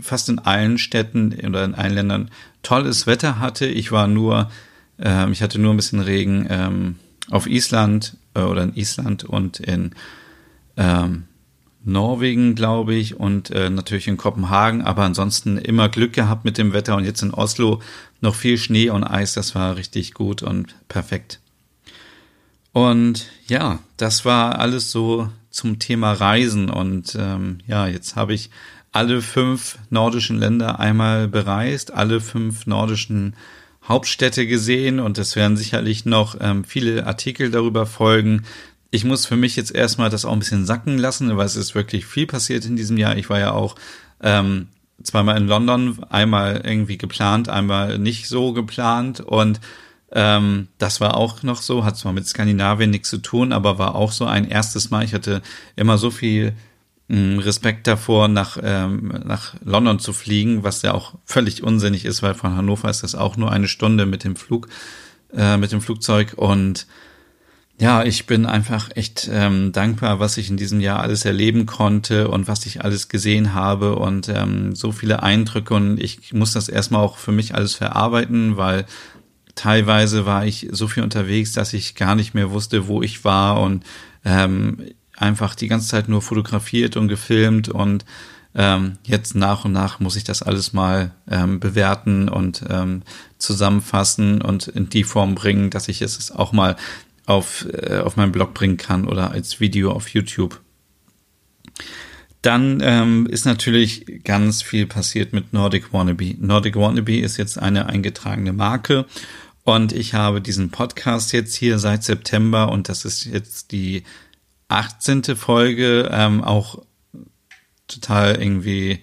fast in allen Städten oder in allen Ländern tolles Wetter hatte. Ich war nur, ähm, ich hatte nur ein bisschen Regen ähm, auf Island äh, oder in Island und in ähm, Norwegen, glaube ich, und äh, natürlich in Kopenhagen, aber ansonsten immer Glück gehabt mit dem Wetter. Und jetzt in Oslo noch viel Schnee und Eis, das war richtig gut und perfekt. Und ja, das war alles so zum Thema Reisen. Und ähm, ja, jetzt habe ich alle fünf nordischen Länder einmal bereist, alle fünf nordischen Hauptstädte gesehen. Und es werden sicherlich noch ähm, viele Artikel darüber folgen. Ich muss für mich jetzt erstmal das auch ein bisschen sacken lassen, weil es ist wirklich viel passiert in diesem Jahr. Ich war ja auch ähm, zweimal in London, einmal irgendwie geplant, einmal nicht so geplant und ähm, das war auch noch so, hat zwar mit Skandinavien nichts zu tun, aber war auch so ein erstes Mal. Ich hatte immer so viel Respekt davor, nach, ähm, nach London zu fliegen, was ja auch völlig unsinnig ist, weil von Hannover ist das auch nur eine Stunde mit dem Flug, äh, mit dem Flugzeug. Und ja, ich bin einfach echt ähm, dankbar, was ich in diesem Jahr alles erleben konnte und was ich alles gesehen habe und ähm, so viele Eindrücke. Und ich muss das erstmal auch für mich alles verarbeiten, weil teilweise war ich so viel unterwegs, dass ich gar nicht mehr wusste, wo ich war und ähm, einfach die ganze Zeit nur fotografiert und gefilmt und ähm, jetzt nach und nach muss ich das alles mal ähm, bewerten und ähm, zusammenfassen und in die Form bringen, dass ich es auch mal auf, äh, auf meinen Blog bringen kann oder als Video auf YouTube. Dann ähm, ist natürlich ganz viel passiert mit Nordic Wannabe. Nordic Wannabe ist jetzt eine eingetragene Marke und ich habe diesen Podcast jetzt hier seit September und das ist jetzt die 18. Folge ähm, auch total irgendwie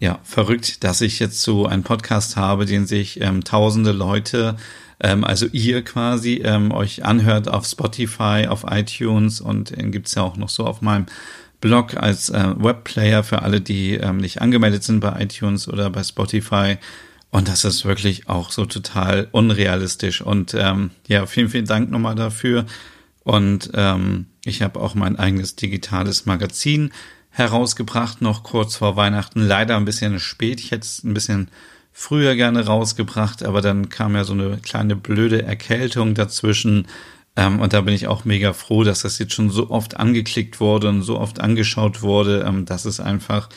ja verrückt, dass ich jetzt so einen Podcast habe, den sich ähm, tausende Leute, ähm, also ihr quasi, ähm, euch anhört auf Spotify, auf iTunes und den gibt's ja auch noch so auf meinem Blog als äh, Webplayer für alle, die ähm, nicht angemeldet sind bei iTunes oder bei Spotify. Und das ist wirklich auch so total unrealistisch. Und ähm, ja, vielen, vielen Dank nochmal dafür. Und ähm, ich habe auch mein eigenes digitales Magazin herausgebracht, noch kurz vor Weihnachten. Leider ein bisschen spät. Ich hätte es ein bisschen früher gerne rausgebracht, aber dann kam ja so eine kleine blöde Erkältung dazwischen. Ähm, und da bin ich auch mega froh, dass das jetzt schon so oft angeklickt wurde und so oft angeschaut wurde. Ähm, das ist einfach,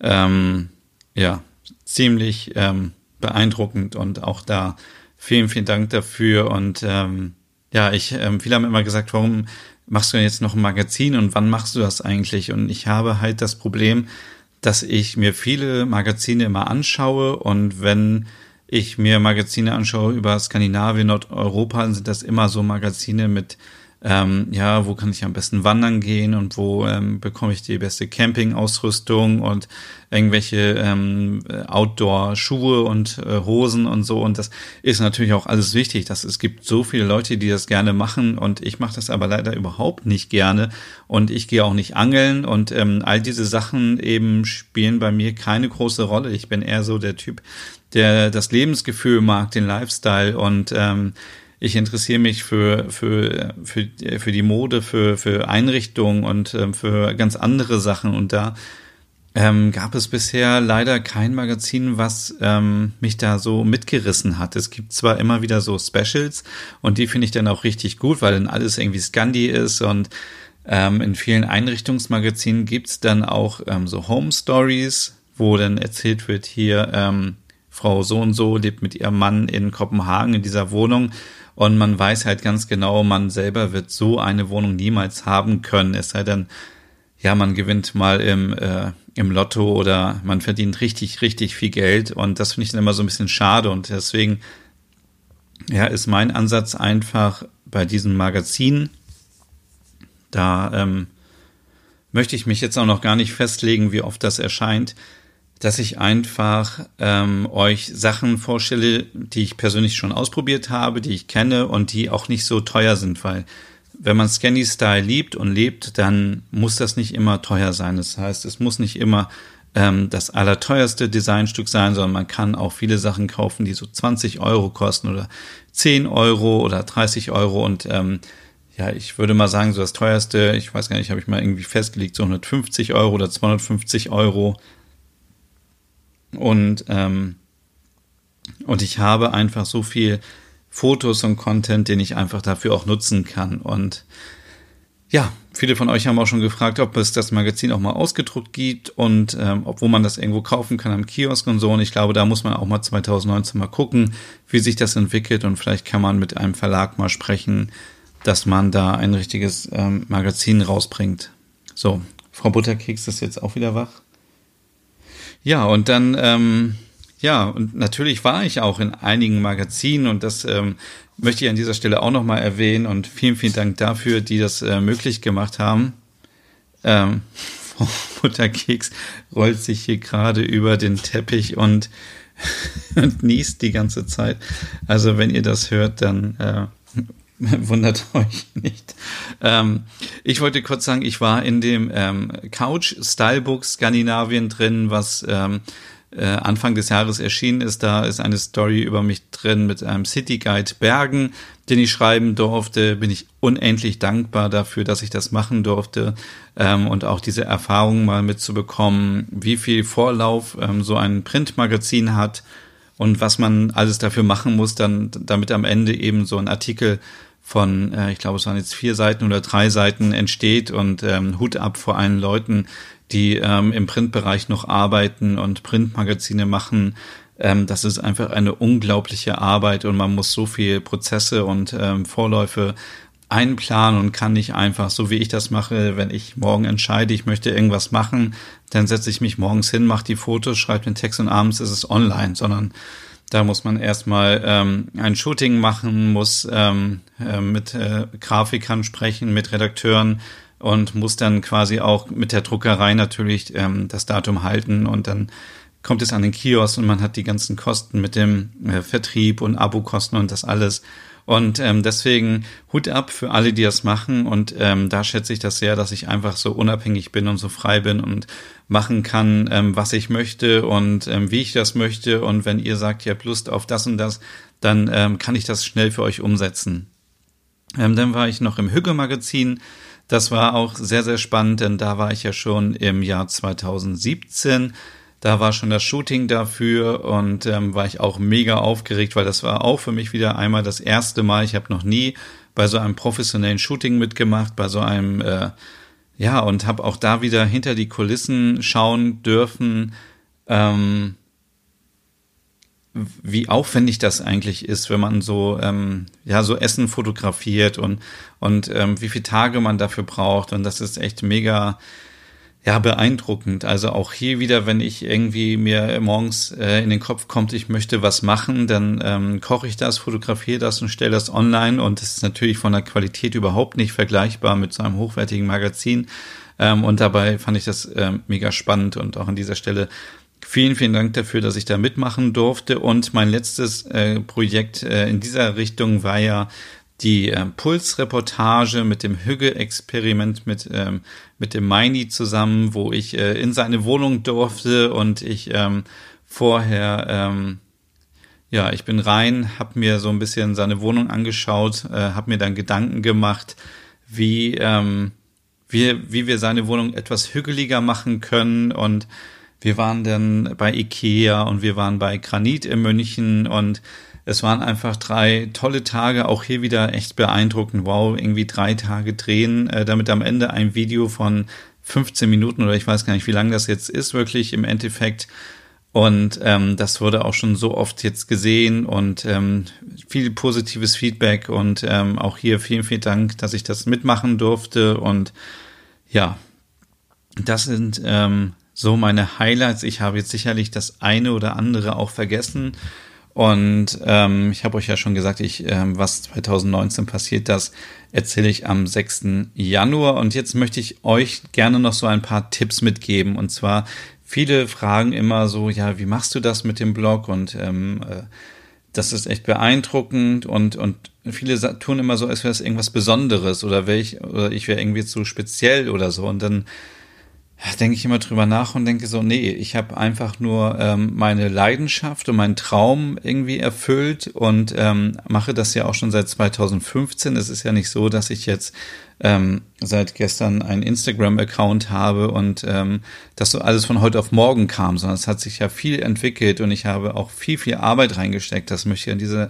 ähm, ja, ziemlich ähm, beeindruckend und auch da vielen, vielen Dank dafür und ähm, ja, ich, ähm, viele haben immer gesagt, warum machst du jetzt noch ein Magazin und wann machst du das eigentlich? Und ich habe halt das Problem, dass ich mir viele Magazine immer anschaue und wenn ich mir Magazine anschaue über Skandinavien, Nordeuropa, sind das immer so Magazine mit ähm, ja, wo kann ich am besten wandern gehen und wo ähm, bekomme ich die beste Campingausrüstung und irgendwelche ähm, Outdoor-Schuhe und äh, Hosen und so. Und das ist natürlich auch alles wichtig. Dass es gibt so viele Leute, die das gerne machen und ich mache das aber leider überhaupt nicht gerne und ich gehe auch nicht angeln und ähm, all diese Sachen eben spielen bei mir keine große Rolle. Ich bin eher so der Typ, der das Lebensgefühl mag, den Lifestyle und ähm, ich interessiere mich für, für, für, für die Mode, für, für Einrichtungen und ähm, für ganz andere Sachen. Und da ähm, gab es bisher leider kein Magazin, was ähm, mich da so mitgerissen hat. Es gibt zwar immer wieder so Specials und die finde ich dann auch richtig gut, weil dann alles irgendwie Scandi ist und ähm, in vielen Einrichtungsmagazinen gibt's dann auch ähm, so Home Stories, wo dann erzählt wird, hier ähm, Frau so und so lebt mit ihrem Mann in Kopenhagen in dieser Wohnung und man weiß halt ganz genau, man selber wird so eine Wohnung niemals haben können, es sei denn, ja, man gewinnt mal im, äh, im Lotto oder man verdient richtig, richtig viel Geld. Und das finde ich dann immer so ein bisschen schade. Und deswegen, ja, ist mein Ansatz einfach bei diesem Magazin, da ähm, möchte ich mich jetzt auch noch gar nicht festlegen, wie oft das erscheint, dass ich einfach ähm, euch Sachen vorstelle, die ich persönlich schon ausprobiert habe, die ich kenne und die auch nicht so teuer sind, weil wenn man Scanny Style liebt und lebt, dann muss das nicht immer teuer sein. Das heißt, es muss nicht immer ähm, das allerteuerste Designstück sein, sondern man kann auch viele Sachen kaufen, die so 20 Euro kosten oder 10 Euro oder 30 Euro und ähm, ja, ich würde mal sagen, so das teuerste, ich weiß gar nicht, habe ich mal irgendwie festgelegt, so 150 Euro oder 250 Euro. Und, ähm, und ich habe einfach so viel Fotos und Content, den ich einfach dafür auch nutzen kann. Und ja, viele von euch haben auch schon gefragt, ob es das Magazin auch mal ausgedruckt gibt und ähm, obwohl man das irgendwo kaufen kann am Kiosk und so. Und ich glaube, da muss man auch mal 2019 mal gucken, wie sich das entwickelt und vielleicht kann man mit einem Verlag mal sprechen, dass man da ein richtiges ähm, Magazin rausbringt. So, Frau Butterkeks ist jetzt auch wieder wach. Ja, und dann, ähm, ja, und natürlich war ich auch in einigen Magazinen und das ähm, möchte ich an dieser Stelle auch nochmal erwähnen und vielen, vielen Dank dafür, die das äh, möglich gemacht haben. Ähm, Frau Butterkeks rollt sich hier gerade über den Teppich und, und niest die ganze Zeit. Also wenn ihr das hört, dann äh, Wundert euch nicht. Ähm, ich wollte kurz sagen, ich war in dem ähm, Couch Stylebook Skandinavien drin, was ähm, äh, Anfang des Jahres erschienen ist. Da ist eine Story über mich drin mit einem City Guide Bergen, den ich schreiben durfte. Bin ich unendlich dankbar dafür, dass ich das machen durfte ähm, und auch diese Erfahrung mal mitzubekommen, wie viel Vorlauf ähm, so ein Printmagazin hat und was man alles dafür machen muss, dann damit am Ende eben so ein Artikel von, äh, ich glaube, es waren jetzt vier Seiten oder drei Seiten entsteht und ähm, Hut ab vor allen Leuten, die ähm, im Printbereich noch arbeiten und Printmagazine machen. Ähm, das ist einfach eine unglaubliche Arbeit und man muss so viel Prozesse und ähm, Vorläufe einplanen und kann nicht einfach, so wie ich das mache, wenn ich morgen entscheide, ich möchte irgendwas machen, dann setze ich mich morgens hin, mache die Fotos, schreibe den Text und abends ist es online, sondern da muss man erstmal ähm, ein Shooting machen, muss ähm, äh, mit äh, Grafikern sprechen, mit Redakteuren und muss dann quasi auch mit der Druckerei natürlich ähm, das Datum halten und dann kommt es an den Kiosk und man hat die ganzen Kosten mit dem äh, Vertrieb und Abokosten und das alles. Und ähm, deswegen Hut ab für alle, die das machen. Und ähm, da schätze ich das sehr, dass ich einfach so unabhängig bin und so frei bin und machen kann, ähm, was ich möchte und ähm, wie ich das möchte. Und wenn ihr sagt, ihr habt Lust auf das und das, dann ähm, kann ich das schnell für euch umsetzen. Ähm, dann war ich noch im Hügge-Magazin. Das war auch sehr, sehr spannend, denn da war ich ja schon im Jahr 2017 da war schon das Shooting dafür und ähm, war ich auch mega aufgeregt, weil das war auch für mich wieder einmal das erste Mal. Ich habe noch nie bei so einem professionellen Shooting mitgemacht, bei so einem äh, ja und habe auch da wieder hinter die Kulissen schauen dürfen. Ähm, wie aufwendig das eigentlich ist, wenn man so ähm, ja so Essen fotografiert und und ähm, wie viele Tage man dafür braucht und das ist echt mega ja, beeindruckend. Also auch hier wieder, wenn ich irgendwie mir morgens äh, in den Kopf kommt, ich möchte was machen, dann ähm, koche ich das, fotografiere das und stelle das online und es ist natürlich von der Qualität überhaupt nicht vergleichbar mit so einem hochwertigen Magazin. Ähm, und dabei fand ich das ähm, mega spannend und auch an dieser Stelle Vielen, vielen Dank dafür, dass ich da mitmachen durfte. Und mein letztes äh, Projekt äh, in dieser Richtung war ja die äh, Pulsreportage mit dem Hügge-Experiment mit, ähm, mit dem Meini zusammen, wo ich äh, in seine Wohnung durfte und ich ähm, vorher, ähm, ja, ich bin rein, habe mir so ein bisschen seine Wohnung angeschaut, äh, habe mir dann Gedanken gemacht, wie, ähm, wie, wie wir seine Wohnung etwas hügeliger machen können. Und wir waren dann bei Ikea und wir waren bei Granit in München und es waren einfach drei tolle Tage, auch hier wieder echt beeindruckend. Wow, irgendwie drei Tage drehen, äh, damit am Ende ein Video von 15 Minuten oder ich weiß gar nicht, wie lang das jetzt ist, wirklich im Endeffekt. Und ähm, das wurde auch schon so oft jetzt gesehen und ähm, viel positives Feedback und ähm, auch hier vielen, vielen Dank, dass ich das mitmachen durfte. Und ja, das sind ähm, so meine Highlights. Ich habe jetzt sicherlich das eine oder andere auch vergessen. Und ähm, ich habe euch ja schon gesagt, ich, ähm, was 2019 passiert, das erzähle ich am 6. Januar. Und jetzt möchte ich euch gerne noch so ein paar Tipps mitgeben. Und zwar, viele fragen immer so, ja, wie machst du das mit dem Blog? Und ähm, äh, das ist echt beeindruckend und, und viele tun immer so, als wäre es irgendwas Besonderes oder, wär ich, oder ich wäre irgendwie zu speziell oder so. Und dann denke ich immer drüber nach und denke so, nee, ich habe einfach nur ähm, meine Leidenschaft und meinen Traum irgendwie erfüllt und ähm, mache das ja auch schon seit 2015. Es ist ja nicht so, dass ich jetzt ähm, seit gestern einen Instagram-Account habe und ähm, das so alles von heute auf morgen kam, sondern es hat sich ja viel entwickelt und ich habe auch viel, viel Arbeit reingesteckt. Das möchte ich an dieser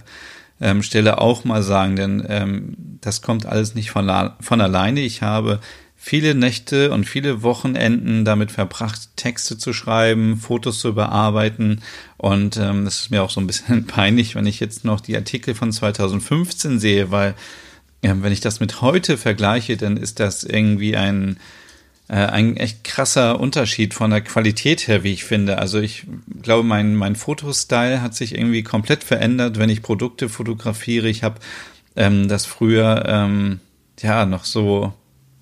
ähm, Stelle auch mal sagen, denn ähm, das kommt alles nicht von, von alleine. Ich habe viele Nächte und viele Wochenenden damit verbracht, Texte zu schreiben, Fotos zu bearbeiten. Und ähm, das ist mir auch so ein bisschen peinlich, wenn ich jetzt noch die Artikel von 2015 sehe, weil ähm, wenn ich das mit heute vergleiche, dann ist das irgendwie ein, äh, ein echt krasser Unterschied von der Qualität her, wie ich finde. Also ich glaube, mein, mein Fotostyle hat sich irgendwie komplett verändert, wenn ich Produkte fotografiere. Ich habe ähm, das früher ähm, ja noch so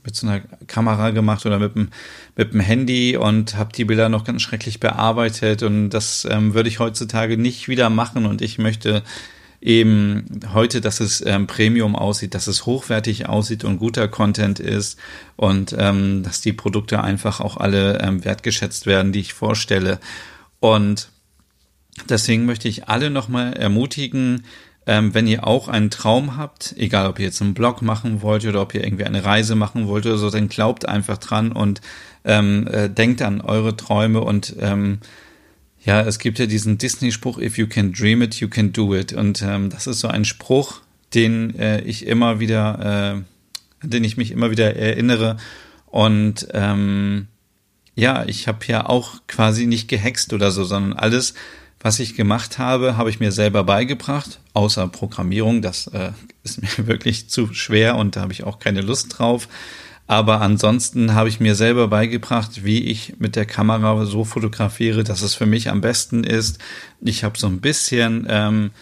mit so einer Kamera gemacht oder mit dem, mit dem Handy und habe die Bilder noch ganz schrecklich bearbeitet und das ähm, würde ich heutzutage nicht wieder machen und ich möchte eben heute, dass es ähm, Premium aussieht, dass es hochwertig aussieht und guter Content ist und ähm, dass die Produkte einfach auch alle ähm, wertgeschätzt werden, die ich vorstelle. Und deswegen möchte ich alle nochmal ermutigen, ähm, wenn ihr auch einen Traum habt, egal ob ihr jetzt einen Blog machen wollt oder ob ihr irgendwie eine Reise machen wollt oder so, dann glaubt einfach dran und ähm, äh, denkt an eure Träume und ähm, ja, es gibt ja diesen Disney-Spruch, if you can dream it, you can do it. Und ähm, das ist so ein Spruch, den äh, ich immer wieder, äh, den ich mich immer wieder erinnere. Und ähm, ja, ich habe ja auch quasi nicht gehext oder so, sondern alles, was ich gemacht habe, habe ich mir selber beigebracht, außer Programmierung. Das äh, ist mir wirklich zu schwer und da habe ich auch keine Lust drauf. Aber ansonsten habe ich mir selber beigebracht, wie ich mit der Kamera so fotografiere, dass es für mich am besten ist. Ich habe so ein bisschen ähm,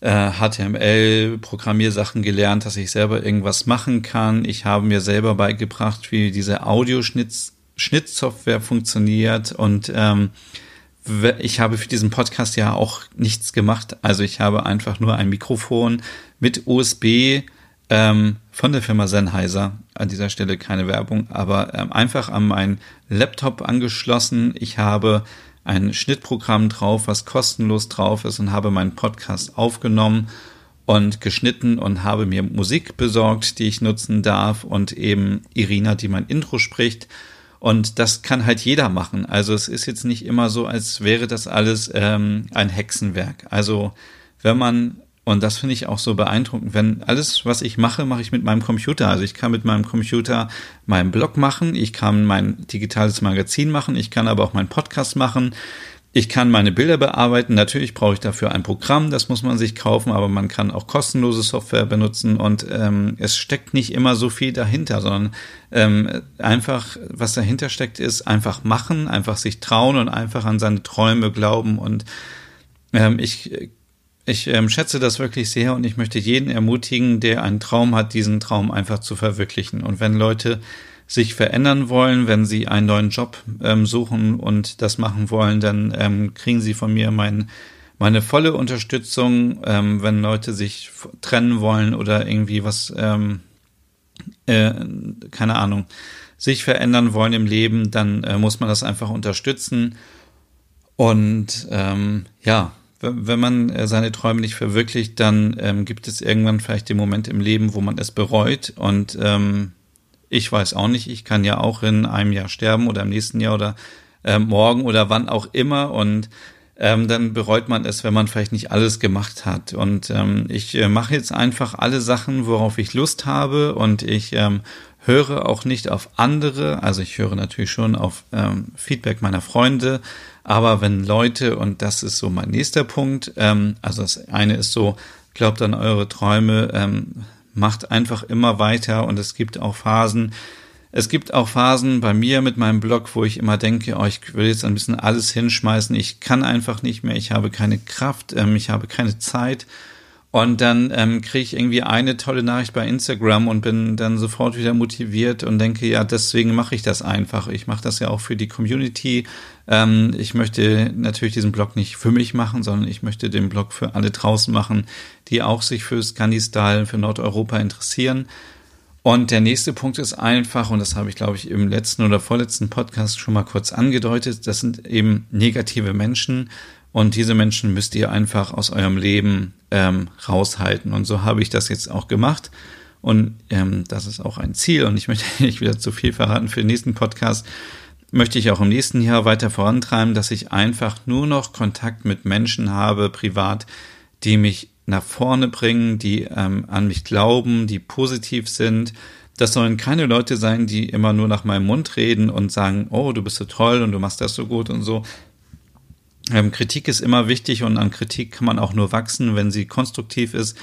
äh, HTML-Programmiersachen gelernt, dass ich selber irgendwas machen kann. Ich habe mir selber beigebracht, wie diese Audioschnittsoftware funktioniert und ähm, ich habe für diesen Podcast ja auch nichts gemacht. Also ich habe einfach nur ein Mikrofon mit USB ähm, von der Firma Sennheiser. An dieser Stelle keine Werbung, aber ähm, einfach an meinen Laptop angeschlossen. Ich habe ein Schnittprogramm drauf, was kostenlos drauf ist und habe meinen Podcast aufgenommen und geschnitten und habe mir Musik besorgt, die ich nutzen darf und eben Irina, die mein Intro spricht und das kann halt jeder machen. Also es ist jetzt nicht immer so, als wäre das alles ähm, ein Hexenwerk. Also wenn man, und das finde ich auch so beeindruckend, wenn alles, was ich mache, mache ich mit meinem Computer. Also ich kann mit meinem Computer meinen Blog machen, ich kann mein digitales Magazin machen, ich kann aber auch meinen Podcast machen. Ich kann meine Bilder bearbeiten. Natürlich brauche ich dafür ein Programm, das muss man sich kaufen, aber man kann auch kostenlose Software benutzen und ähm, es steckt nicht immer so viel dahinter, sondern ähm, einfach, was dahinter steckt, ist einfach machen, einfach sich trauen und einfach an seine Träume glauben. Und ähm, ich, ich ähm, schätze das wirklich sehr und ich möchte jeden ermutigen, der einen Traum hat, diesen Traum einfach zu verwirklichen. Und wenn Leute sich verändern wollen, wenn sie einen neuen Job ähm, suchen und das machen wollen, dann ähm, kriegen sie von mir mein, meine volle Unterstützung. Ähm, wenn Leute sich trennen wollen oder irgendwie was, ähm, äh, keine Ahnung, sich verändern wollen im Leben, dann äh, muss man das einfach unterstützen. Und ähm, ja, wenn man äh, seine Träume nicht verwirklicht, dann ähm, gibt es irgendwann vielleicht den Moment im Leben, wo man es bereut. Und ähm, ich weiß auch nicht, ich kann ja auch in einem Jahr sterben oder im nächsten Jahr oder äh, morgen oder wann auch immer und ähm, dann bereut man es, wenn man vielleicht nicht alles gemacht hat. Und ähm, ich äh, mache jetzt einfach alle Sachen, worauf ich Lust habe und ich ähm, höre auch nicht auf andere. Also ich höre natürlich schon auf ähm, Feedback meiner Freunde, aber wenn Leute, und das ist so mein nächster Punkt, ähm, also das eine ist so, glaubt an eure Träume, ähm, macht einfach immer weiter und es gibt auch Phasen, es gibt auch Phasen bei mir mit meinem Blog, wo ich immer denke, oh, ich will jetzt ein bisschen alles hinschmeißen, ich kann einfach nicht mehr, ich habe keine Kraft, ähm, ich habe keine Zeit Und dann ähm, kriege ich irgendwie eine tolle Nachricht bei Instagram und bin dann sofort wieder motiviert und denke, ja, deswegen mache ich das einfach. Ich mache das ja auch für die Community. Ähm, ich möchte natürlich diesen Blog nicht für mich machen, sondern ich möchte den Blog für alle draußen machen, die auch sich für Scandi-Style, für Nordeuropa interessieren. Und der nächste Punkt ist einfach, und das habe ich, glaube ich, im letzten oder vorletzten Podcast schon mal kurz angedeutet, das sind eben negative Menschen. Und diese Menschen müsst ihr einfach aus eurem Leben ähm, raushalten. Und so habe ich das jetzt auch gemacht. Und ähm, das ist auch ein Ziel. Und ich möchte nicht wieder zu viel verraten für den nächsten Podcast. Möchte ich auch im nächsten Jahr weiter vorantreiben, dass ich einfach nur noch Kontakt mit Menschen habe, privat, die mich nach vorne bringen, die ähm, an mich glauben, die positiv sind. Das sollen keine Leute sein, die immer nur nach meinem Mund reden und sagen, oh, du bist so toll und du machst das so gut und so, ähm, Kritik ist immer wichtig und an Kritik kann man auch nur wachsen, wenn sie konstruktiv ist.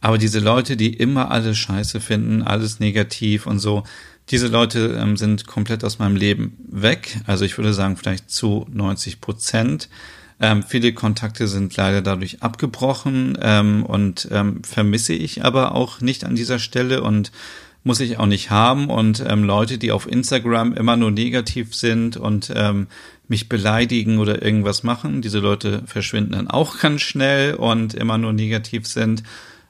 Aber diese Leute, die immer alles scheiße finden, alles negativ und so, diese Leute ähm, sind komplett aus meinem Leben weg. Also ich würde sagen, vielleicht zu 90 Prozent. Ähm, viele Kontakte sind leider dadurch abgebrochen ähm, und ähm, vermisse ich aber auch nicht an dieser Stelle und muss ich auch nicht haben. Und ähm, Leute, die auf Instagram immer nur negativ sind und ähm, mich beleidigen oder irgendwas machen. Diese Leute verschwinden dann auch ganz schnell und immer nur negativ sind.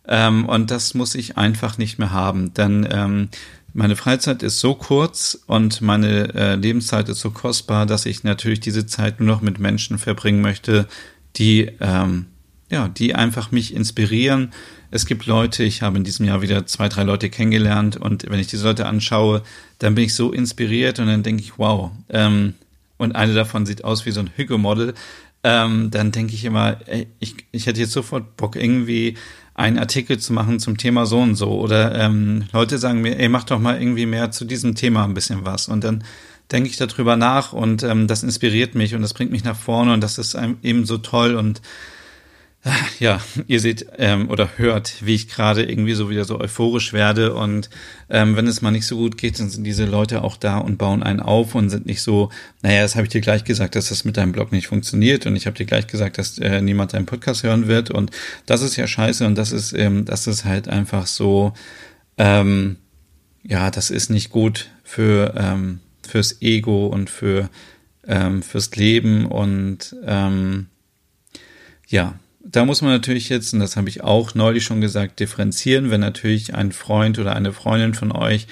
Ähm, und das muss ich einfach nicht mehr haben. Denn ähm, meine Freizeit ist so kurz und meine äh, Lebenszeit ist so kostbar, dass ich natürlich diese Zeit nur noch mit Menschen verbringen möchte, die ähm, ja, die einfach mich inspirieren. Es gibt Leute, ich habe in diesem Jahr wieder zwei, drei Leute kennengelernt und wenn ich diese Leute anschaue, dann bin ich so inspiriert und dann denke ich, wow, ähm, und eine davon sieht aus wie so ein Hügge-Model, ähm, dann denke ich immer, ey, ich, ich hätte jetzt sofort Bock, irgendwie einen Artikel zu machen zum Thema so und so. Oder ähm, Leute sagen mir, ey, mach doch mal irgendwie mehr zu diesem Thema ein bisschen was. Und dann denke ich darüber nach und ähm, das inspiriert mich und das bringt mich nach vorne und das ist eben so toll und ja, ihr seht ähm, oder hört, wie ich gerade irgendwie so wieder so euphorisch werde. Und ähm, wenn es mal nicht so gut geht, dann sind diese Leute auch da und bauen einen auf und sind nicht so, naja, das habe ich dir gleich gesagt, dass das mit deinem Blog nicht funktioniert. Und ich habe dir gleich gesagt, dass äh, niemand deinen Podcast hören wird. Und das ist ja scheiße. Und das ist, ähm, das ist halt einfach so, ähm, ja, das ist nicht gut für ähm, fürs Ego und für ähm, fürs Leben. Und ähm, ja, da muss man natürlich jetzt, und das habe ich auch neulich schon gesagt, differenzieren. Wenn natürlich ein Freund oder eine Freundin von euch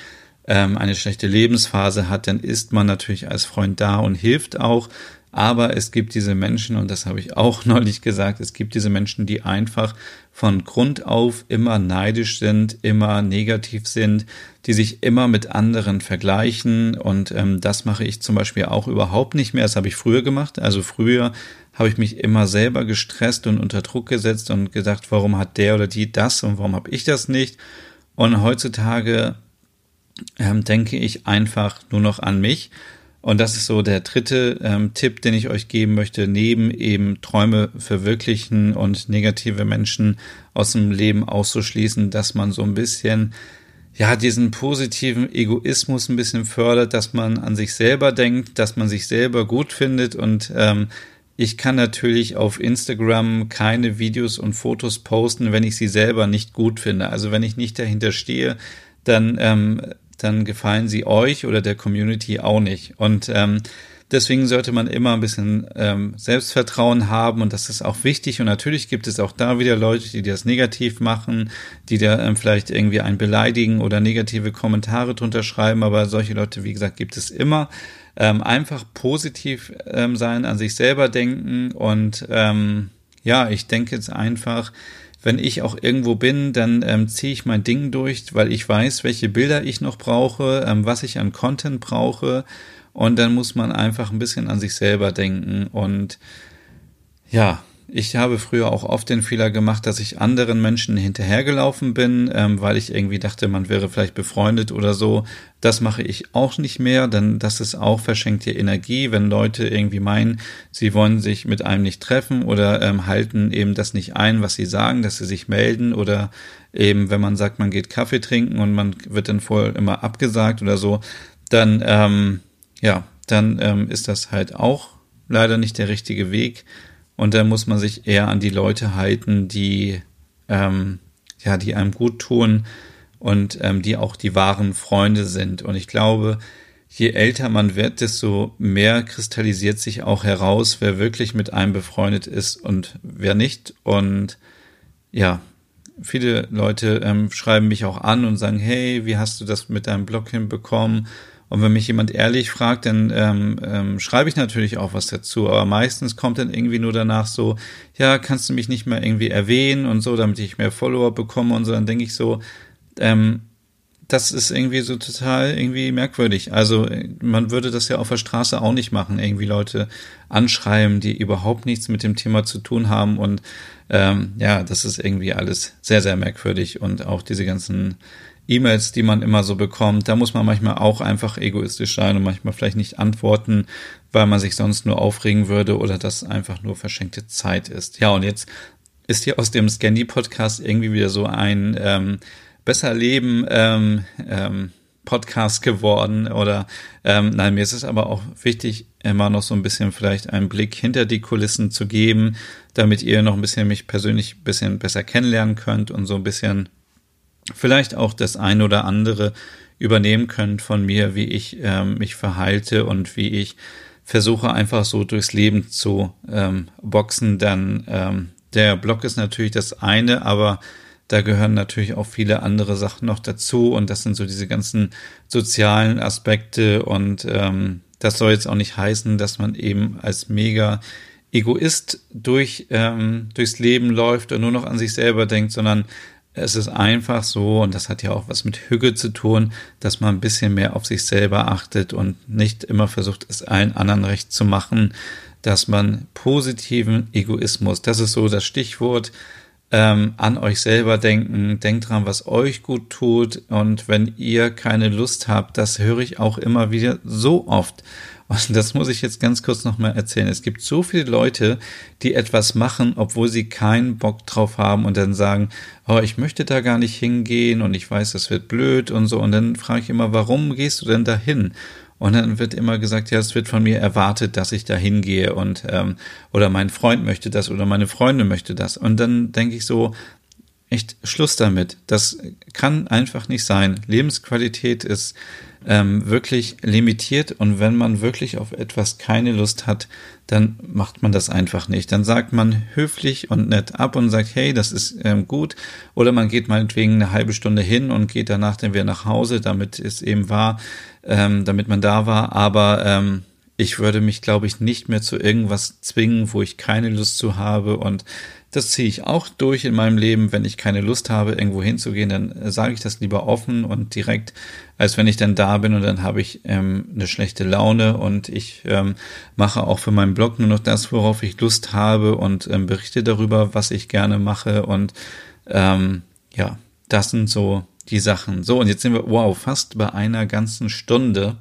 ähm, eine schlechte Lebensphase hat, dann ist man natürlich als Freund da und hilft auch. Aber es gibt diese Menschen, und das habe ich auch neulich gesagt, es gibt diese Menschen, die einfach von Grund auf immer neidisch sind, immer negativ sind, die sich immer mit anderen vergleichen. Und ähm, das mache ich zum Beispiel auch überhaupt nicht mehr. Das habe ich früher gemacht. Also früher habe ich mich immer selber gestresst und unter Druck gesetzt und gesagt, warum hat der oder die das und warum habe ich das nicht? Und heutzutage ähm, denke ich einfach nur noch an mich. Und das ist so der dritte ähm, Tipp, den ich euch geben möchte, neben eben Träume verwirklichen und negative Menschen aus dem Leben auszuschließen, dass man so ein bisschen ja, diesen positiven Egoismus ein bisschen fördert, dass man an sich selber denkt, dass man sich selber gut findet und ähm, ich kann natürlich auf Instagram keine Videos und Fotos posten, wenn ich sie selber nicht gut finde. Also wenn ich nicht dahinter stehe, dann, ähm, dann gefallen sie euch oder der Community auch nicht. Und ähm, deswegen sollte man immer ein bisschen ähm, Selbstvertrauen haben und das ist auch wichtig. Und natürlich gibt es auch da wieder Leute, die das negativ machen, die da ähm, vielleicht irgendwie einen beleidigen oder negative Kommentare drunter schreiben. Aber solche Leute, wie gesagt, gibt es immer ähm, einfach positiv ähm, sein, an sich selber denken und ähm, ja, ich denke jetzt einfach, wenn ich auch irgendwo bin, dann ähm, ziehe ich mein Ding durch, weil ich weiß, welche Bilder ich noch brauche, ähm, was ich an Content brauche und dann muss man einfach ein bisschen an sich selber denken und ja, ich habe früher auch oft den Fehler gemacht, dass ich anderen Menschen hinterhergelaufen bin, ähm, weil ich irgendwie dachte, man wäre vielleicht befreundet oder so. Das mache ich auch nicht mehr, denn das ist auch verschenkte Energie, wenn Leute irgendwie meinen, sie wollen sich mit einem nicht treffen oder ähm, halten eben das nicht ein, was sie sagen, dass sie sich melden oder eben, wenn man sagt, man geht Kaffee trinken und man wird dann voll immer abgesagt oder so, dann ähm, ja, dann ähm, ist das halt auch leider nicht der richtige Weg. Und da muss man sich eher an die Leute halten, die ähm, ja, die einem gut tun und ähm, die auch die wahren Freunde sind. Und ich glaube, je älter man wird, desto mehr kristallisiert sich auch heraus, wer wirklich mit einem befreundet ist und wer nicht. Und ja, viele Leute ähm, schreiben mich auch an und sagen, hey, wie hast du das mit deinem Blog hinbekommen? Und wenn mich jemand ehrlich fragt, dann ähm, ähm, schreibe ich natürlich auch was dazu. Aber meistens kommt dann irgendwie nur danach so, ja, kannst du mich nicht mehr irgendwie erwähnen und so, damit ich mehr Follower bekomme und so. Dann denke ich so, ähm, das ist irgendwie so total irgendwie merkwürdig. Also man würde das ja auf der Straße auch nicht machen, irgendwie Leute anschreiben, die überhaupt nichts mit dem Thema zu tun haben. Und ähm, ja, das ist irgendwie alles sehr, sehr merkwürdig. Und auch diese ganzen E-Mails, die man immer so bekommt, da muss man manchmal auch einfach egoistisch sein und manchmal vielleicht nicht antworten, weil man sich sonst nur aufregen würde oder das einfach nur verschenkte Zeit ist. Ja, und jetzt ist hier aus dem Scandy-Podcast irgendwie wieder so ein ähm, Besser Leben ähm, ähm, Podcast geworden oder ähm, nein, mir ist es aber auch wichtig, immer noch so ein bisschen vielleicht einen Blick hinter die Kulissen zu geben, damit ihr noch ein bisschen mich persönlich ein bisschen besser kennenlernen könnt und so ein bisschen vielleicht auch das ein oder andere übernehmen könnt von mir, wie ich ähm, mich verhalte und wie ich versuche einfach so durchs Leben zu ähm, boxen. Dann ähm, der Blog ist natürlich das eine, aber da gehören natürlich auch viele andere Sachen noch dazu und das sind so diese ganzen sozialen Aspekte und ähm, das soll jetzt auch nicht heißen, dass man eben als mega Egoist durch ähm, durchs Leben läuft und nur noch an sich selber denkt, sondern es ist einfach so, und das hat ja auch was mit Hüge zu tun, dass man ein bisschen mehr auf sich selber achtet und nicht immer versucht, es allen anderen recht zu machen, dass man positiven Egoismus, das ist so das Stichwort, ähm, an euch selber denken, denkt dran, was euch gut tut und wenn ihr keine Lust habt, das höre ich auch immer wieder so oft. Und das muss ich jetzt ganz kurz nochmal erzählen. Es gibt so viele Leute, die etwas machen, obwohl sie keinen Bock drauf haben und dann sagen, oh, ich möchte da gar nicht hingehen und ich weiß, das wird blöd und so. Und dann frage ich immer, warum gehst du denn da hin? Und dann wird immer gesagt, ja, es wird von mir erwartet, dass ich da hingehe und ähm, oder mein Freund möchte das oder meine Freundin möchte das. Und dann denke ich so, echt Schluss damit. Das kann einfach nicht sein. Lebensqualität ist ähm, wirklich limitiert und wenn man wirklich auf etwas keine Lust hat, dann macht man das einfach nicht. Dann sagt man höflich und nett ab und sagt, hey, das ist ähm, gut. Oder man geht meinetwegen eine halbe Stunde hin und geht danach dann wieder nach Hause, damit es eben war, ähm, damit man da war. Aber ähm, ich würde mich, glaube ich, nicht mehr zu irgendwas zwingen, wo ich keine Lust zu habe und das ziehe ich auch durch in meinem Leben. Wenn ich keine Lust habe, irgendwo hinzugehen, dann äh, sage ich das lieber offen und direkt, als wenn ich dann da bin und dann habe ich ähm, eine schlechte Laune und ich ähm, mache auch für meinen Blog nur noch das, worauf ich Lust habe und ähm, berichte darüber, was ich gerne mache und ähm, ja, das sind so die Sachen. So, und jetzt sind wir, wow, fast bei einer ganzen Stunde.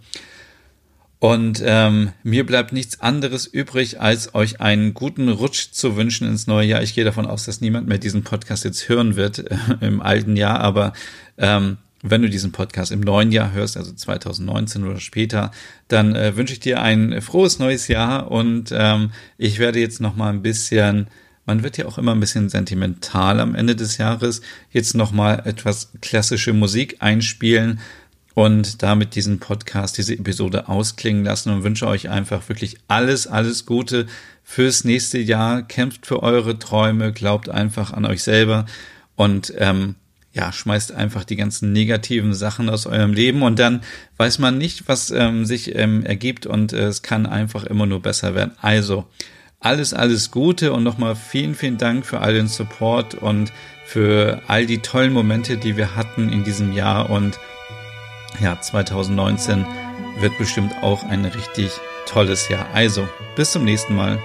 Und ähm, mir bleibt nichts anderes übrig, als euch einen guten Rutsch zu wünschen ins neue Jahr. Ich gehe davon aus, dass niemand mehr diesen Podcast jetzt hören wird äh, im alten Jahr, aber ähm, wenn du diesen Podcast im neuen Jahr hörst, also 2019 oder später, dann äh, wünsche ich dir ein frohes neues Jahr und ähm, ich werde jetzt noch mal ein bisschen man wird ja auch immer ein bisschen sentimental am Ende des Jahres. Jetzt noch mal etwas klassische Musik einspielen und damit diesen Podcast, diese Episode ausklingen lassen und wünsche euch einfach wirklich alles, alles Gute fürs nächste Jahr. Kämpft für eure Träume, glaubt einfach an euch selber und ähm, ja, schmeißt einfach die ganzen negativen Sachen aus eurem Leben und dann weiß man nicht, was ähm, sich ähm, ergibt und äh, es kann einfach immer nur besser werden. Also, alles, alles Gute und nochmal vielen, vielen Dank für all den Support und für all die tollen Momente, die wir hatten in diesem Jahr und ja, 2019 wird bestimmt auch ein richtig tolles Jahr. Also, bis zum nächsten Mal.